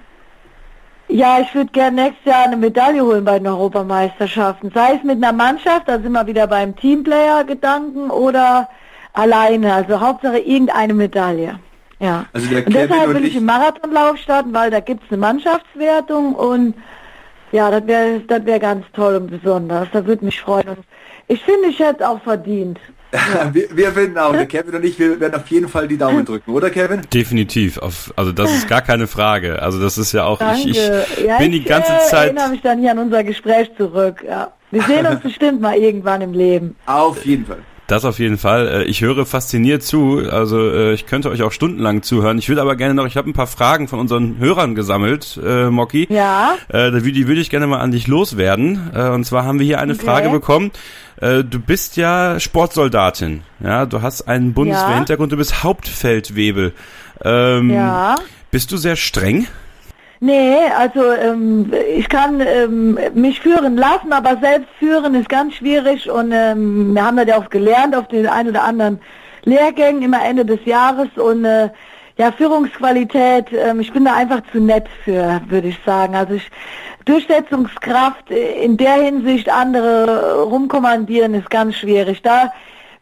C: Ja, ich würde gerne nächstes Jahr eine Medaille holen bei den Europameisterschaften. Sei es mit einer Mannschaft, da sind wir wieder beim Teamplayer-Gedanken, oder alleine. Also Hauptsache irgendeine Medaille. Ja.
A: Also der
C: und
A: Kevin
C: deshalb
A: und
C: will ich
A: ich-
C: im Marathonlauf starten, weil da gibt's eine Mannschaftswertung und ja, das wäre das wär ganz toll und besonders. Da würde mich freuen. Und ich finde, ich hätte auch verdient.
A: wir, wir finden auch, der Kevin und ich, wir werden auf jeden Fall die Daumen drücken, oder Kevin?
B: Definitiv. Auf, also das ist gar keine Frage. Also das ist ja auch, ich,
C: Danke.
B: ich
C: ja,
B: bin die
C: ich,
B: ganze
C: äh,
B: Zeit.
C: erinnere mich dann hier an unser Gespräch zurück. Ja. Wir sehen uns bestimmt mal irgendwann im Leben.
A: Auf jeden Fall.
B: Das auf jeden Fall. Äh, Ich höre fasziniert zu. Also äh, ich könnte euch auch stundenlang zuhören. Ich würde aber gerne noch, ich habe ein paar Fragen von unseren Hörern gesammelt, äh, Mocky.
C: Ja.
B: Äh, die würde ich gerne mal an dich loswerden. Äh, und zwar haben wir hier eine
C: Okay.
B: Frage bekommen. Äh, du bist ja Sportsoldatin. Ja, du hast einen Bundeswehrhintergrund, du bist Hauptfeldwebel. Ähm,
C: Ja.
B: Bist du sehr streng?
C: Nee, also ähm, ich kann ähm, mich führen lassen, aber selbst führen ist ganz schwierig und ähm, wir haben das ja auch gelernt auf den ein oder anderen Lehrgängen immer Ende des Jahres und äh, ja, Führungsqualität, ähm, ich bin da einfach zu nett für, würde ich sagen. Also ich Durchsetzungskraft in der Hinsicht andere rumkommandieren ist ganz schwierig. Da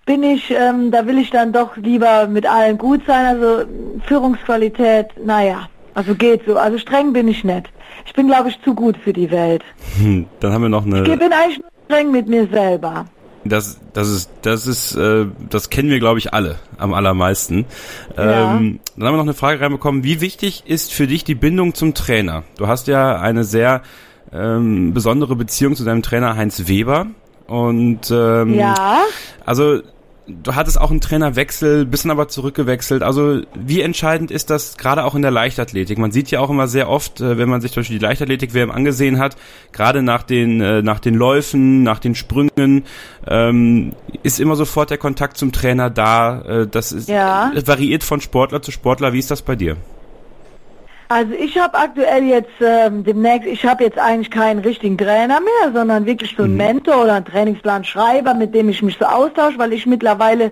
C: bin ich, ähm, da will ich dann doch lieber mit allen gut sein. Also Führungsqualität, naja, also geht so. Also streng bin ich nicht. Ich bin, glaube ich, zu gut für die Welt.
B: Hm, dann haben wir noch eine.
C: Ich bin eigentlich nur streng mit mir selber.
B: Das, das ist, das ist, äh, das kennen wir, glaube ich, alle am allermeisten.
C: Ja.
B: Ähm, dann haben wir noch eine Frage reinbekommen. Wie wichtig ist für dich die Bindung zum Trainer? Du hast ja eine sehr ähm, besondere Beziehung zu deinem Trainer Heinz Weber. Und ähm,
C: Ja.
B: also du hattest auch einen Trainerwechsel, bist dann aber zurückgewechselt. Also wie entscheidend ist das gerade auch in der Leichtathletik? Man sieht ja auch immer sehr oft, äh, wenn man sich zum Beispiel die Leichtathletik-WM angesehen hat, gerade nach den äh, nach den Läufen, nach den Sprüngen, ähm, ist immer sofort der Kontakt zum Trainer da. Äh, das ist
C: Ja.
B: variiert von Sportler zu Sportler. Wie ist das bei dir?
C: Also ich habe aktuell jetzt ähm, demnächst, ich habe jetzt eigentlich keinen richtigen Trainer mehr, sondern wirklich so einen Mentor oder einen Trainingsplanschreiber, mit dem ich mich so austausche, weil ich mittlerweile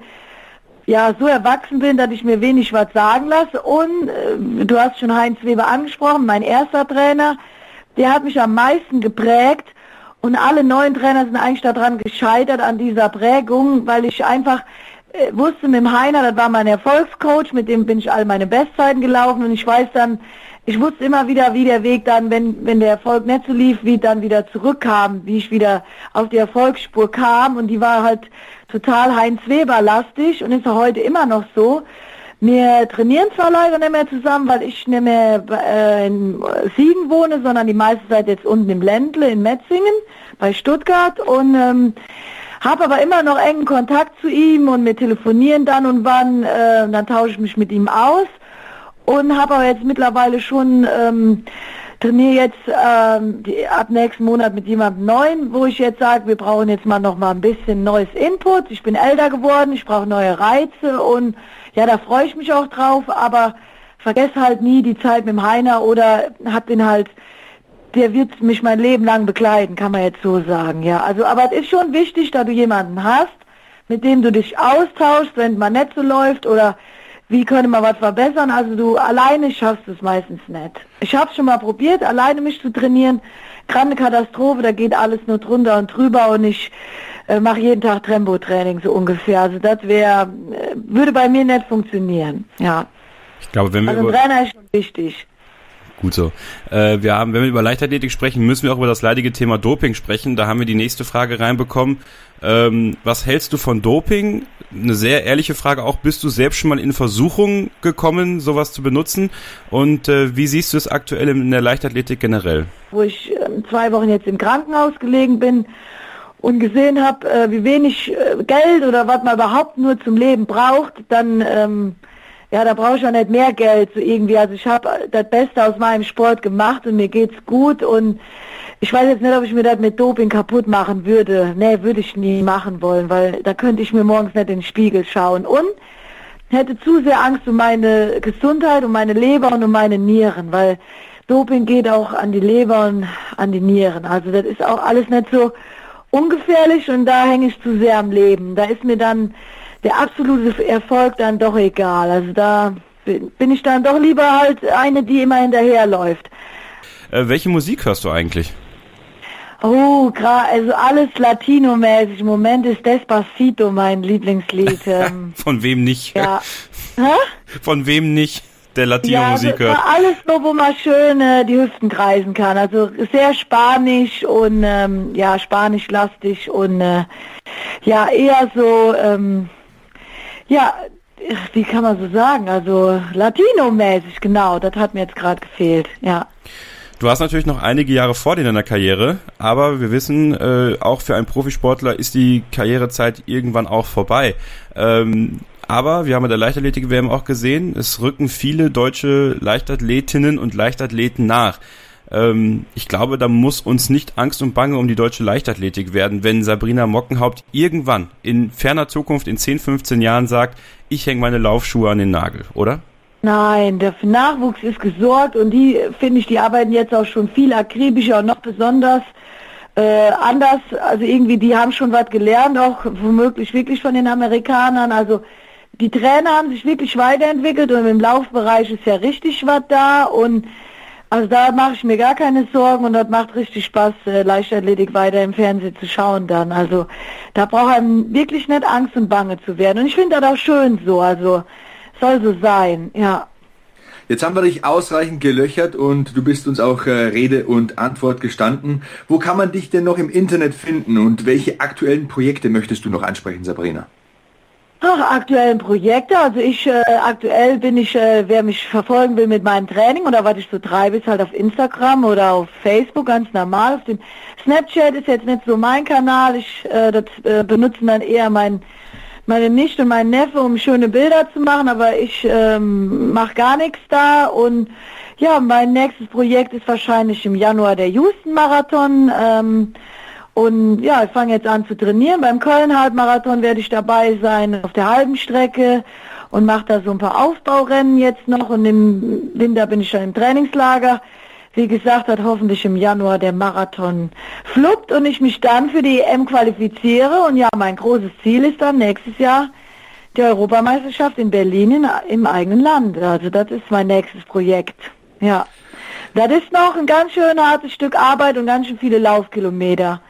C: ja so erwachsen bin, dass ich mir wenig was sagen lasse. Und äh, du hast schon Heinz Weber angesprochen, mein erster Trainer, der hat mich am meisten geprägt. Und alle neuen Trainer sind eigentlich daran gescheitert an dieser Prägung, weil ich einfach äh, wusste mit dem Heiner, das war mein Erfolgscoach, mit dem bin ich all meine Bestzeiten gelaufen und ich weiß dann, ich wusste immer wieder, wie der Weg dann, wenn, wenn der Erfolg nicht so lief, wie dann wieder zurückkam, wie ich wieder auf die Erfolgsspur kam. Und die war halt total Heinz Weber lastig und ist auch heute immer noch so. Wir trainieren zwar leider nicht mehr zusammen, weil ich nicht mehr äh, in Siegen wohne, sondern die meiste Zeit jetzt unten im Ländle in Metzingen bei Stuttgart. Und ähm, habe aber immer noch engen Kontakt zu ihm und wir telefonieren dann und wann, äh, dann tausche ich mich mit ihm aus und habe aber jetzt mittlerweile schon ähm, trainiere jetzt ähm, die, ab nächsten Monat mit jemandem neuen, wo ich jetzt sage, wir brauchen jetzt mal noch mal ein bisschen neues Input. Ich bin älter geworden, ich brauche neue Reize und ja, da freue ich mich auch drauf, aber vergesse halt nie die Zeit mit dem Heiner oder hab den halt, der wird mich mein Leben lang begleiten, kann man jetzt so sagen, ja. Also, aber es ist schon wichtig, da du jemanden hast, mit dem du dich austauschst, wenn man nicht so läuft oder wie könnte man was verbessern? Also du alleine schaffst es meistens nicht. Ich habe schon mal probiert, alleine mich zu trainieren. Gerade Katastrophe, da geht alles nur drunter und drüber und ich äh, mache jeden Tag Tempo-Training so ungefähr. Also das wäre, äh, würde bei mir nicht funktionieren. Ja.
B: Ich glaube, wenn wir
C: also
B: über
C: Trainer ist schon wichtig.
B: Gut so. Äh, wir haben, wenn wir über Leichtathletik sprechen, müssen wir auch über das leidige Thema Doping sprechen. Da haben wir die nächste Frage reinbekommen. Ähm, was hältst du von Doping? Eine sehr ehrliche Frage auch. Bist du selbst schon mal in Versuchung gekommen, sowas zu benutzen? Und äh, wie siehst du es aktuell in der Leichtathletik generell?
C: Wo ich äh, zwei Wochen jetzt im Krankenhaus gelegen bin und gesehen habe, äh, wie wenig äh, Geld oder was man überhaupt nur zum Leben braucht, dann ähm, ja, da brauche ich ja nicht mehr Geld so irgendwie. Also ich habe das Beste aus meinem Sport gemacht und mir geht's gut und ich weiß jetzt nicht, ob ich mir das mit Doping kaputt machen würde. Nee, würde ich nie machen wollen, weil da könnte ich mir morgens nicht in den Spiegel schauen und hätte zu sehr Angst um meine Gesundheit, um meine Leber und um meine Nieren, weil Doping geht auch an die Leber und an die Nieren. Also das ist auch alles nicht so ungefährlich und da hänge ich zu sehr am Leben. Da ist mir dann der absolute Erfolg dann doch egal. Also da bin ich dann doch lieber halt eine, die immer hinterherläuft.
B: Äh, welche Musik hörst du eigentlich?
C: Oh, also alles Latino-mäßig. Im Moment ist Despacito mein Lieblingslied. Ähm,
B: Von wem nicht?
C: Ja. Hä?
B: Von wem nicht? Der Latino-Musik
C: ja,
B: hört.
C: alles so, wo man schön äh, die Hüften kreisen kann. Also sehr spanisch und ähm, ja, spanischlastig und äh, ja, eher so ähm, ja, wie kann man so sagen? Also Latino-mäßig, genau. Das hat mir jetzt gerade gefehlt, ja.
B: Du hast natürlich noch einige Jahre vor dir in deiner Karriere, aber wir wissen, äh, auch für einen Profisportler ist die Karrierezeit irgendwann auch vorbei. Ähm, aber wir haben in der Leichtathletik-WM auch gesehen, es rücken viele deutsche Leichtathletinnen und Leichtathleten nach. Ähm, ich glaube, da muss uns nicht Angst und Bange um die deutsche Leichtathletik werden, wenn Sabrina Mockenhaupt irgendwann in ferner Zukunft in 10, 15 Jahren sagt, ich hänge meine Laufschuhe an den Nagel, oder?
C: Nein, der Nachwuchs ist gesorgt und die, finde ich, die arbeiten jetzt auch schon viel akribischer und noch besonders äh, anders. Also irgendwie, die haben schon was gelernt, auch womöglich wirklich von den Amerikanern. Also die Trainer haben sich wirklich weiterentwickelt und im Laufbereich ist ja richtig was da und also da mache ich mir gar keine Sorgen und das macht richtig Spaß, äh, Leichtathletik weiter im Fernsehen zu schauen dann. Also da braucht man wirklich nicht Angst und Bange zu werden. Und ich finde das auch schön so, also soll so sein, ja.
A: Jetzt haben wir dich ausreichend gelöchert und du bist uns auch äh, Rede und Antwort gestanden. Wo kann man dich denn noch im Internet finden und welche aktuellen Projekte möchtest du noch ansprechen, Sabrina?
C: Ach, aktuellen Projekte. Also ich äh, aktuell bin ich, äh, wer mich verfolgen will mit meinem Training oder was ich so treibe, ist halt auf Instagram oder auf Facebook ganz normal. Auf dem Snapchat ist jetzt nicht so mein Kanal. Ich äh, das äh, benutzen dann eher mein meine Nichte und mein Neffe, um schöne Bilder zu machen, aber ich ähm, mache gar nichts da und ja, mein nächstes Projekt ist wahrscheinlich im Januar der Houston Marathon. Ähm, und ja, ich fange jetzt an zu trainieren. Beim Köln-Halbmarathon werde ich dabei sein auf der halben Strecke und mache da so ein paar Aufbaurennen jetzt noch. Und im Winter bin ich schon im Trainingslager. Wie gesagt, hat hoffentlich im Januar der Marathon fluppt und ich mich dann für die EM qualifiziere. Und ja, mein großes Ziel ist dann nächstes Jahr die Europameisterschaft in Berlin in, im eigenen Land. Also das ist mein nächstes Projekt. Ja. Das ist noch ein ganz schön hartes Stück Arbeit und ganz schön viele Laufkilometer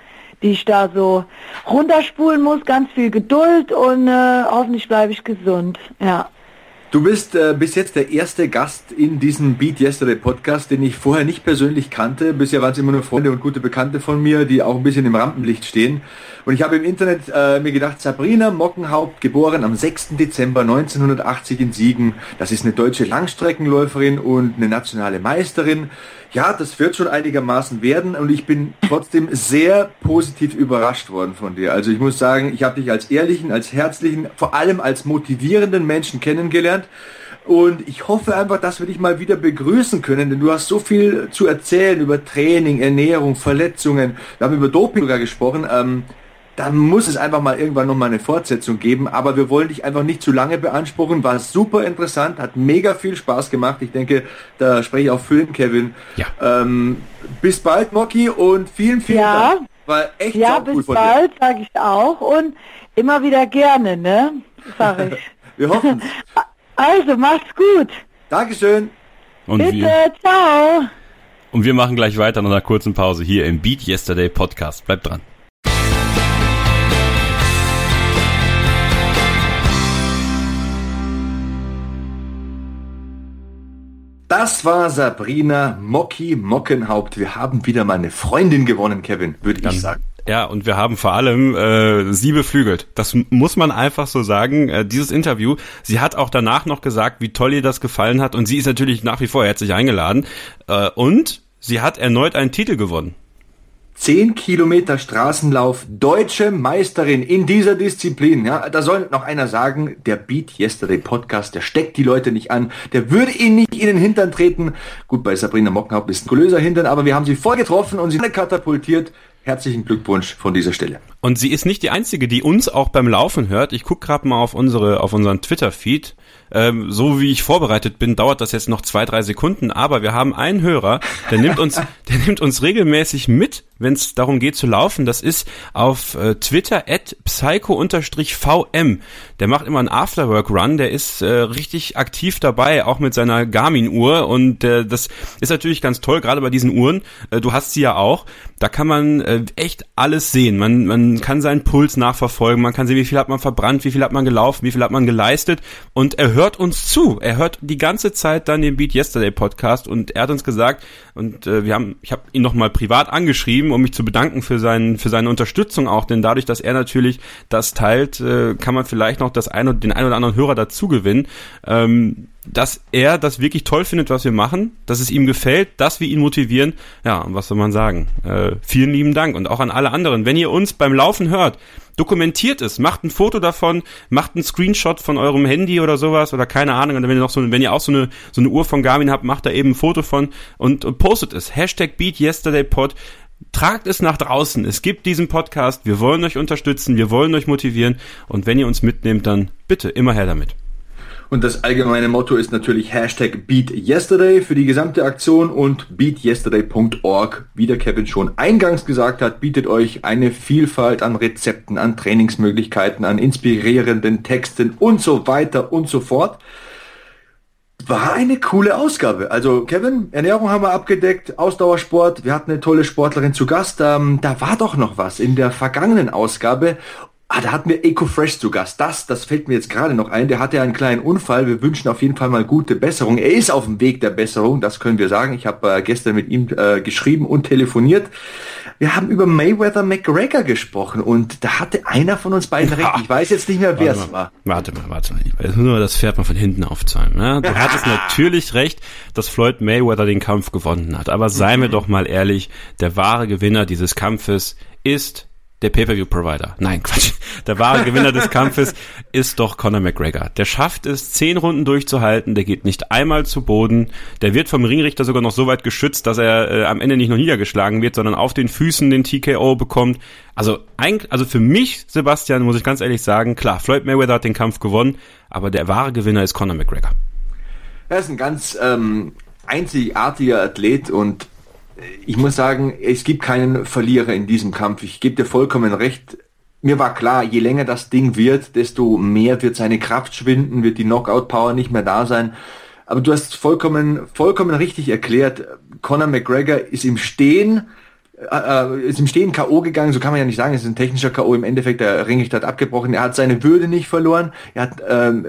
C: die ich da so runterspulen muss, ganz viel Geduld und äh, hoffentlich bleibe ich gesund. Ja.
A: Du bist äh, bis jetzt der erste Gast in diesem Beat Yesterday Podcast, den ich vorher nicht persönlich kannte. Bisher waren es immer nur Freunde und gute Bekannte von mir, die auch ein bisschen im Rampenlicht stehen. Und ich habe im Internet äh, mir gedacht, Sabrina Mockenhaupt, geboren am 6. Dezember 1980 in Siegen. Das ist eine deutsche Langstreckenläuferin und eine nationale Meisterin. Ja, das wird schon einigermaßen werden und ich bin trotzdem sehr positiv überrascht worden von dir. Also ich muss sagen, ich habe dich als ehrlichen, als herzlichen, vor allem als motivierenden Menschen kennengelernt. Und ich hoffe einfach, dass wir dich mal wieder begrüßen können, denn du hast so viel zu erzählen über Training, Ernährung, Verletzungen. Wir haben über Doping sogar gesprochen. Ähm, da muss es einfach mal irgendwann noch mal eine Fortsetzung geben. Aber wir wollen dich einfach nicht zu lange beanspruchen. War super interessant, hat mega viel Spaß gemacht. Ich denke, da spreche ich auch für den Kevin.
B: Ja.
A: Ähm, bis bald, Moki, und vielen, vielen
C: Ja.
A: Dank. War echt
C: Ja, bis
A: von dir.
C: bald, sage ich auch. Und immer wieder gerne, ne? Sag ich.
A: Wir hoffen.
C: Also, macht's gut.
A: Dankeschön.
B: Und
C: Bitte,
B: wir,
C: ciao.
B: und wir machen gleich weiter nach einer kurzen Pause hier im Beat Yesterday Podcast. Bleibt dran.
A: Das war Sabrina Mocki Mockenhaupt. Wir haben wieder mal eine Freundin gewonnen, Kevin, würde ich sagen.
B: Ja, und wir haben vor allem äh, sie beflügelt. Das muss man einfach so sagen. Äh, dieses Interview, sie hat auch danach noch gesagt, wie toll ihr das gefallen hat. Und sie ist natürlich nach wie vor herzlich eingeladen. Äh, und sie hat erneut einen Titel gewonnen.
A: 10 Kilometer Straßenlauf, deutsche Meisterin in dieser Disziplin. Ja, da soll noch einer sagen, der Beat Yesterday Podcast, der steckt die Leute nicht an, der würde ihnen nicht in den Hintern treten. Gut, bei Sabrina Mockenhaupt ist ein größer Hintern, aber wir haben sie voll getroffen und sie katapultiert. Herzlichen Glückwunsch von dieser Stelle.
B: Und sie ist nicht die einzige, die uns auch beim Laufen hört. Ich guck gerade mal auf unsere, auf unseren Twitter-Feed. Ähm, so wie ich vorbereitet bin, dauert das jetzt noch zwei, drei Sekunden. Aber wir haben einen Hörer, der nimmt uns, der nimmt uns regelmäßig mit, wenn es darum geht zu laufen. Das ist auf äh, Twitter at psycho-vm. Der macht immer einen Afterwork-Run. Der ist äh, richtig aktiv dabei, auch mit seiner Garmin-Uhr. Und äh, das ist natürlich ganz toll, gerade bei diesen Uhren. Äh, du hast sie ja auch. Da kann man äh, echt alles sehen. Man, man kann seinen Puls nachverfolgen. Man kann sehen, wie viel hat man verbrannt, wie viel hat man gelaufen, wie viel hat man geleistet. Und er hört uns zu. Er hört die ganze Zeit dann den Beat Yesterday Podcast und er hat uns gesagt, und äh, wir haben, ich habe ihn nochmal privat angeschrieben, um mich zu bedanken für, seinen, für seine Unterstützung auch, denn dadurch, dass er natürlich das teilt, äh, kann man vielleicht noch das ein, den ein oder anderen Hörer dazu gewinnen. Ähm, dass er das wirklich toll findet, was wir machen, dass es ihm gefällt, dass wir ihn motivieren. Ja, was soll man sagen? Äh, vielen lieben Dank und auch an alle anderen. Wenn ihr uns beim Laufen hört, dokumentiert es, macht ein Foto davon, macht einen Screenshot von eurem Handy oder sowas oder keine Ahnung. Und wenn ihr noch so, wenn ihr auch so eine so eine Uhr von Garmin habt, macht da eben ein Foto von und, und postet es. Hashtag Beat Yesterday Pod. Tragt es nach draußen. Es gibt diesen Podcast. Wir wollen euch unterstützen. Wir wollen euch motivieren. Und wenn ihr uns mitnehmt, dann bitte immer her damit.
A: Und das allgemeine Motto ist natürlich Hashtag BeatYesterday für die gesamte Aktion und beatyesterday.org, wie der Kevin schon eingangs gesagt hat, bietet euch eine Vielfalt an Rezepten, an Trainingsmöglichkeiten, an inspirierenden Texten und so weiter und so fort. War eine coole Ausgabe. Also Kevin, Ernährung haben wir abgedeckt, Ausdauersport, wir hatten eine tolle Sportlerin zu Gast. Ähm, da war doch noch was in der vergangenen Ausgabe. Ah, da hatten wir EcoFresh zu Gast. Das, das fällt mir jetzt gerade noch ein. Der hatte einen kleinen Unfall. Wir wünschen auf jeden Fall mal gute Besserung. Er ist auf dem Weg der Besserung, das können wir sagen. Ich habe äh, gestern mit ihm äh, geschrieben und telefoniert. Wir haben über Mayweather McGregor gesprochen und da hatte einer von uns beiden recht. Ich weiß jetzt nicht mehr, wer es war.
B: Warte mal, warte mal. Jetzt nur das Pferd mal von hinten aufzäumen. Ne? Du hattest natürlich recht, dass Floyd Mayweather den Kampf gewonnen hat. Aber sei mir doch mal ehrlich, der wahre Gewinner dieses Kampfes ist der Pay-Per-View-Provider. Nein, Quatsch. Der wahre Gewinner des Kampfes ist doch Conor McGregor. Der schafft es, zehn Runden durchzuhalten, der geht nicht einmal zu Boden, der wird vom Ringrichter sogar noch so weit geschützt, dass er äh, am Ende nicht noch niedergeschlagen wird, sondern auf den Füßen den TKO bekommt. Also, ein, also für mich, Sebastian, muss ich ganz ehrlich sagen, klar, Floyd Mayweather hat den Kampf gewonnen, aber der wahre Gewinner ist Conor McGregor.
A: Er ist ein ganz ähm, einzigartiger Athlet und ich muss sagen, es gibt keinen Verlierer in diesem Kampf. Ich gebe dir vollkommen recht. Mir war klar, je länger das Ding wird, desto mehr wird seine Kraft schwinden, wird die Knockout-Power nicht mehr da sein. Aber du hast vollkommen, vollkommen richtig erklärt. Conor McGregor ist im Stehen, äh, ist im Stehen K.O. gegangen, so kann man ja nicht sagen, es ist ein technischer K.O. Im Endeffekt, der Ringrichter hat abgebrochen, er hat seine Würde nicht verloren, er hat ähm,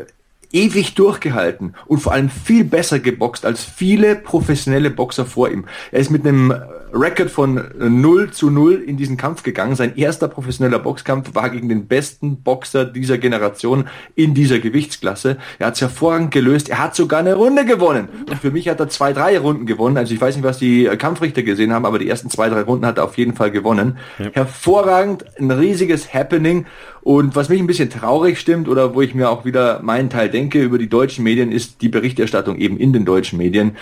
A: ewig durchgehalten und vor allem viel besser geboxt als viele professionelle Boxer vor ihm. Er ist mit einem Record von 0 zu 0 in diesen Kampf gegangen. Sein erster professioneller Boxkampf war gegen den besten Boxer dieser Generation in dieser Gewichtsklasse. Er hat es hervorragend gelöst. Er hat sogar eine Runde gewonnen. Und für mich hat er zwei, drei Runden gewonnen. Also ich weiß nicht, was die Kampfrichter gesehen haben, aber die ersten zwei, drei Runden hat er auf jeden Fall gewonnen. Ja. Hervorragend, ein riesiges Happening. Und was mich ein bisschen traurig stimmt oder wo ich mir auch wieder meinen Teil denke über die deutschen Medien, ist die Berichterstattung eben in den deutschen Medien.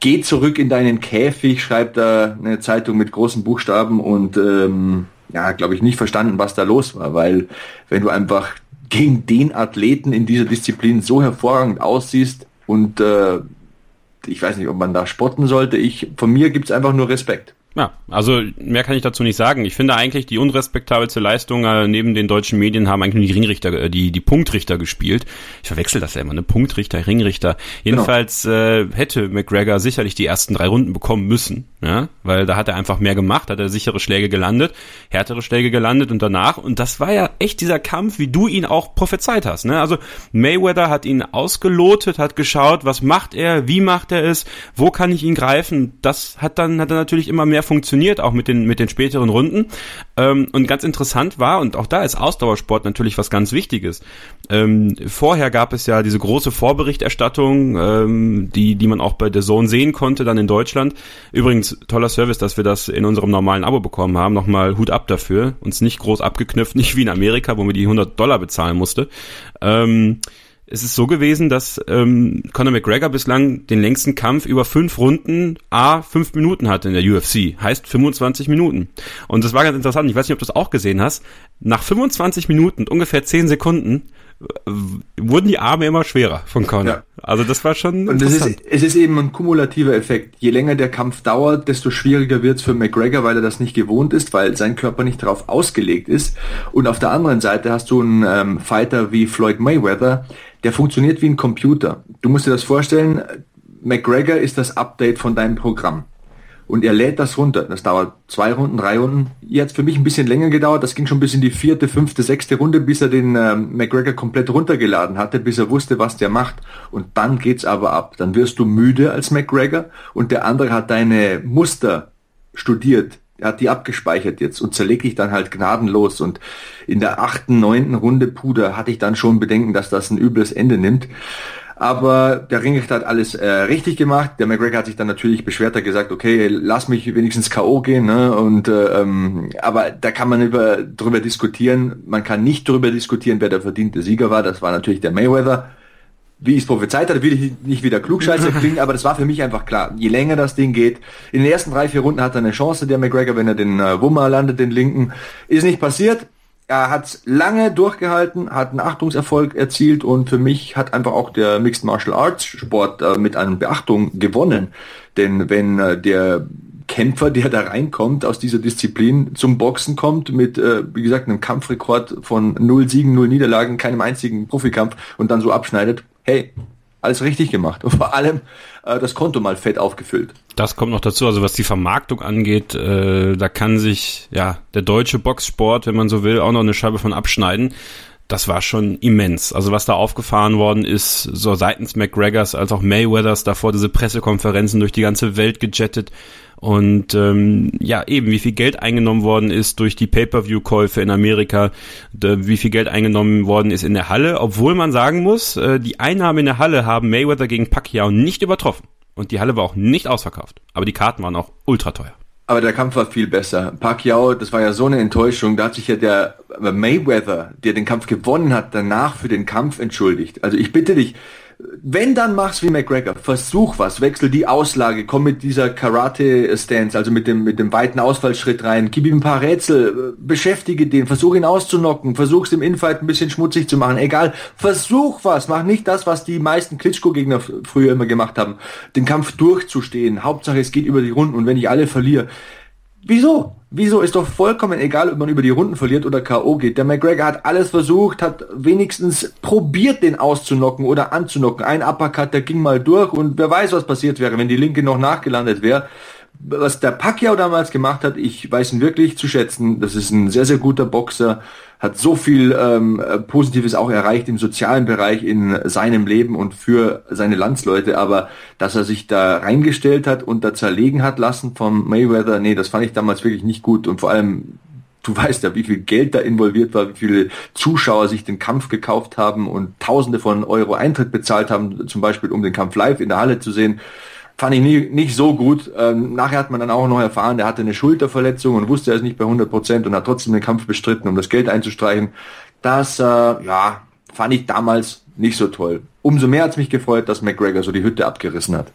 A: Geh zurück in deinen Käfig, schreibt da eine Zeitung mit großen Buchstaben und ähm, ja, glaube ich, nicht verstanden, was da los war, weil wenn du einfach gegen den Athleten in dieser Disziplin so hervorragend aussiehst und äh, ich weiß nicht, ob man da spotten sollte. Ich, von mir gibt's einfach nur Respekt.
B: Ja, also mehr kann ich dazu nicht sagen. Ich finde eigentlich die unrespektabelste Leistung äh, neben den deutschen Medien haben eigentlich nur die Ringrichter, äh, die die Punktrichter gespielt. Ich verwechsel das ja immer, ne Punktrichter, Ringrichter. Jedenfalls genau. äh, hätte McGregor sicherlich die ersten drei Runden bekommen müssen, ja, weil da hat er einfach mehr gemacht, hat er sichere Schläge gelandet, härtere Schläge gelandet und danach und das war ja echt dieser Kampf, wie du ihn auch prophezeit hast, ne? Also Mayweather hat ihn ausgelotet, hat geschaut, was macht er, wie macht er es, wo kann ich ihn greifen? Das hat dann hat er natürlich immer mehr funktioniert, auch mit den, mit den späteren Runden. Ähm, und ganz interessant war, und auch da ist Ausdauersport natürlich was ganz Wichtiges. Ähm, vorher gab es ja diese große Vorberichterstattung, ähm, die, die man auch bei der Zone sehen konnte, dann in Deutschland. Übrigens, toller Service, dass wir das in unserem normalen Abo bekommen haben. Nochmal Hut ab dafür. Uns nicht groß abgeknüpft, nicht wie in Amerika, wo wir die 100 Dollar bezahlen musste. Ähm, es ist so gewesen, dass ähm, Conor McGregor bislang den längsten Kampf über fünf Runden a fünf Minuten hatte in der UFC. Heißt 25 Minuten. Und das war ganz interessant. Ich weiß nicht, ob du das auch gesehen hast. Nach 25 Minuten und ungefähr 10 Sekunden äh, wurden die Arme immer schwerer von Conor. Ja. Also das war schon
A: Und es ist, es ist eben ein kumulativer Effekt. Je länger der Kampf dauert, desto schwieriger wird es für McGregor, weil er das nicht gewohnt ist, weil sein Körper nicht darauf ausgelegt ist. Und auf der anderen Seite hast du einen ähm, Fighter wie Floyd Mayweather, der funktioniert wie ein Computer. Du musst dir das vorstellen, McGregor ist das Update von deinem Programm. Und er lädt das runter. Das dauert zwei Runden, drei Runden. Jetzt für mich ein bisschen länger gedauert. Das ging schon bis in die vierte, fünfte, sechste Runde, bis er den äh, McGregor komplett runtergeladen hatte, bis er wusste, was der macht. Und dann geht's aber ab. Dann wirst du müde als McGregor und der andere hat deine Muster studiert. Er hat die abgespeichert jetzt und zerlegt dich dann halt gnadenlos. Und in der achten, neunten Runde Puder hatte ich dann schon Bedenken, dass das ein übles Ende nimmt. Aber der Ringrichter hat alles äh, richtig gemacht. Der McGregor hat sich dann natürlich beschwert, hat gesagt, okay, lass mich wenigstens K.O. gehen. Ne? Und äh, ähm, aber da kann man über, drüber diskutieren. Man kann nicht drüber diskutieren, wer der verdiente Sieger war. Das war natürlich der Mayweather wie ich es prophezeit hatte, will ich nicht wieder klugscheiße klingen, aber das war für mich einfach klar. Je länger das Ding geht, in den ersten drei, vier Runden hat er eine Chance, der McGregor, wenn er den äh, Wummer landet, den linken. Ist nicht passiert. Er hat lange durchgehalten, hat einen Achtungserfolg erzielt und für mich hat einfach auch der Mixed Martial Arts Sport äh, mit einer Beachtung gewonnen. Denn wenn äh, der Kämpfer, der da reinkommt, aus dieser Disziplin zum Boxen kommt, mit, äh, wie gesagt, einem Kampfrekord von null Siegen, null Niederlagen, keinem einzigen Profikampf und dann so abschneidet, hey, alles richtig gemacht und vor allem äh, das Konto mal fett aufgefüllt.
B: Das kommt noch dazu, also was die Vermarktung angeht, äh, da kann sich ja der deutsche Boxsport, wenn man so will, auch noch eine Scheibe von abschneiden. Das war schon immens. Also was da aufgefahren worden ist, so seitens McGregors als auch Mayweathers, davor diese Pressekonferenzen durch die ganze Welt gejettet und ähm, ja, eben, wie viel Geld eingenommen worden ist durch die Pay-per-view-Käufe in Amerika, wie viel Geld eingenommen worden ist in der Halle, obwohl man sagen muss, äh, die Einnahmen in der Halle haben Mayweather gegen Pacquiao nicht übertroffen. Und die Halle war auch nicht ausverkauft. Aber die Karten waren auch ultra teuer.
A: Aber der Kampf war viel besser. Pacquiao, das war ja so eine Enttäuschung. Da hat sich ja der Mayweather, der den Kampf gewonnen hat, danach für den Kampf entschuldigt. Also ich bitte dich, wenn dann mach's wie McGregor, versuch was, wechsel die Auslage, komm mit dieser Karate-Stance, also mit dem, mit dem weiten Ausfallschritt rein, gib ihm ein paar Rätsel, beschäftige den, versuch ihn auszunocken, versuch's im Infight ein bisschen schmutzig zu machen, egal, versuch was, mach nicht das, was die meisten Klitschko-Gegner früher immer gemacht haben, den Kampf durchzustehen, Hauptsache es geht über die Runden. Und wenn ich alle verliere, Wieso? Wieso ist doch vollkommen egal, ob man über die Runden verliert oder K.O. geht. Der McGregor hat alles versucht, hat wenigstens probiert, den auszunocken oder anzunocken. Ein Uppercut, der ging mal durch und wer weiß, was passiert wäre, wenn die Linke noch nachgelandet wäre. was der Pacquiao damals gemacht hat, ich weiß ihn wirklich zu schätzen. Das ist ein sehr, sehr guter Boxer, hat so viel ähm, Positives auch erreicht im sozialen Bereich in seinem Leben und für seine Landsleute. Aber dass er sich da reingestellt hat und da zerlegen hat lassen vom Mayweather, nee, das fand ich damals wirklich nicht gut. Und vor allem du weißt ja, wie viel Geld da involviert war, wie viele Zuschauer sich den Kampf gekauft haben und Tausende von Euro Eintritt bezahlt haben, zum Beispiel um den Kampf live in der Halle zu sehen fand ich nie, nicht so gut. Ähm, nachher hat man dann auch noch erfahren, der hatte eine Schulterverletzung und wusste er ist nicht bei 100 Prozent und hat trotzdem den Kampf bestritten, um das Geld einzustreichen. Das, äh, ja, fand ich damals nicht so toll. Umso mehr hat's mich gefreut, dass McGregor so die Hütte abgerissen hat.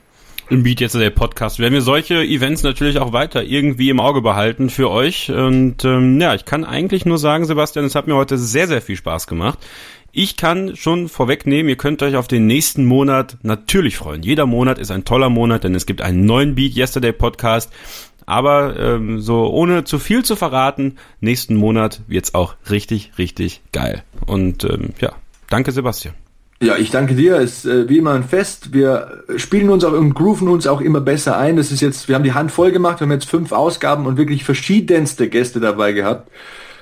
B: Im Beat jetzt der Podcast werden wir solche Events natürlich auch weiter irgendwie im Auge behalten für euch. Und ähm, ja, ich kann eigentlich nur sagen, Sebastian, es hat mir heute sehr, sehr viel Spaß gemacht. Ich kann schon vorwegnehmen, ihr könnt euch auf den nächsten Monat natürlich freuen. Jeder Monat ist ein toller Monat, denn es gibt einen neuen Beat Yesterday Podcast. Aber ähm, so ohne zu viel zu verraten, nächsten Monat wird's auch richtig, richtig geil. Und ähm, ja, danke Sebastian.
A: Ja, ich danke dir. Es ist äh, wie immer ein Fest. Wir spielen uns auch und grooven uns auch immer besser ein. Das ist jetzt, wir haben die Hand voll gemacht, wir haben jetzt fünf Ausgaben und wirklich verschiedenste Gäste dabei gehabt.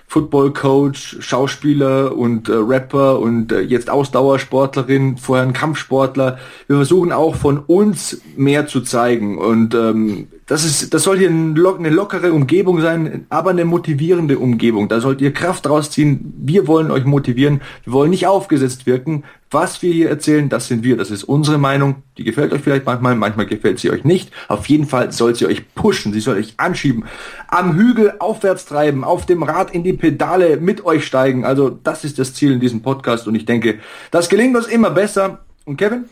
A: Football Coach, Schauspieler und äh, Rapper und äh, jetzt Ausdauersportlerin, vorher ein Kampfsportler. Wir versuchen auch von uns mehr zu zeigen und ähm, das ist, das soll hier eine lockere Umgebung sein, aber eine motivierende Umgebung. Da sollt ihr Kraft rausziehen. Wir wollen euch motivieren. Wir wollen nicht aufgesetzt wirken. Was wir hier erzählen, das sind wir. Das ist unsere Meinung. Die gefällt euch vielleicht manchmal, manchmal gefällt sie euch nicht. Auf jeden Fall soll sie euch pushen. Sie soll euch anschieben. Am Hügel aufwärts treiben, auf dem Rad in die Pedale mit euch steigen. Also das ist das Ziel in diesem Podcast und ich denke, das gelingt uns immer besser. Und Kevin,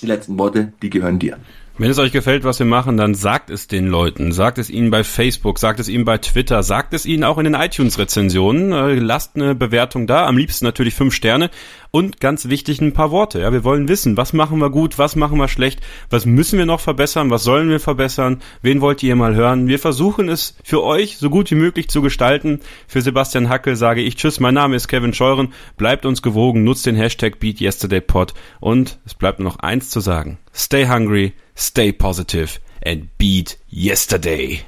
A: die letzten Worte, die gehören dir.
B: Wenn es euch gefällt, was wir machen, dann sagt es den Leuten. Sagt es ihnen bei Facebook, sagt es ihnen bei Twitter, sagt es ihnen auch in den iTunes-Rezensionen. Äh, lasst eine Bewertung da, am liebsten natürlich fünf Sterne. Und ganz wichtig, ein paar Worte. Ja, wir wollen wissen, was machen wir gut, was machen wir schlecht, was müssen wir noch verbessern, was sollen wir verbessern, wen wollt ihr mal hören. Wir versuchen es für euch so gut wie möglich zu gestalten. Für Sebastian Hackel sage ich Tschüss, mein Name ist Kevin Scheuren. Bleibt uns gewogen, nutzt den Hashtag BeatYesterdayPod. Und es bleibt nur noch eins zu sagen. Stay hungry stay positive, and beat yesterday.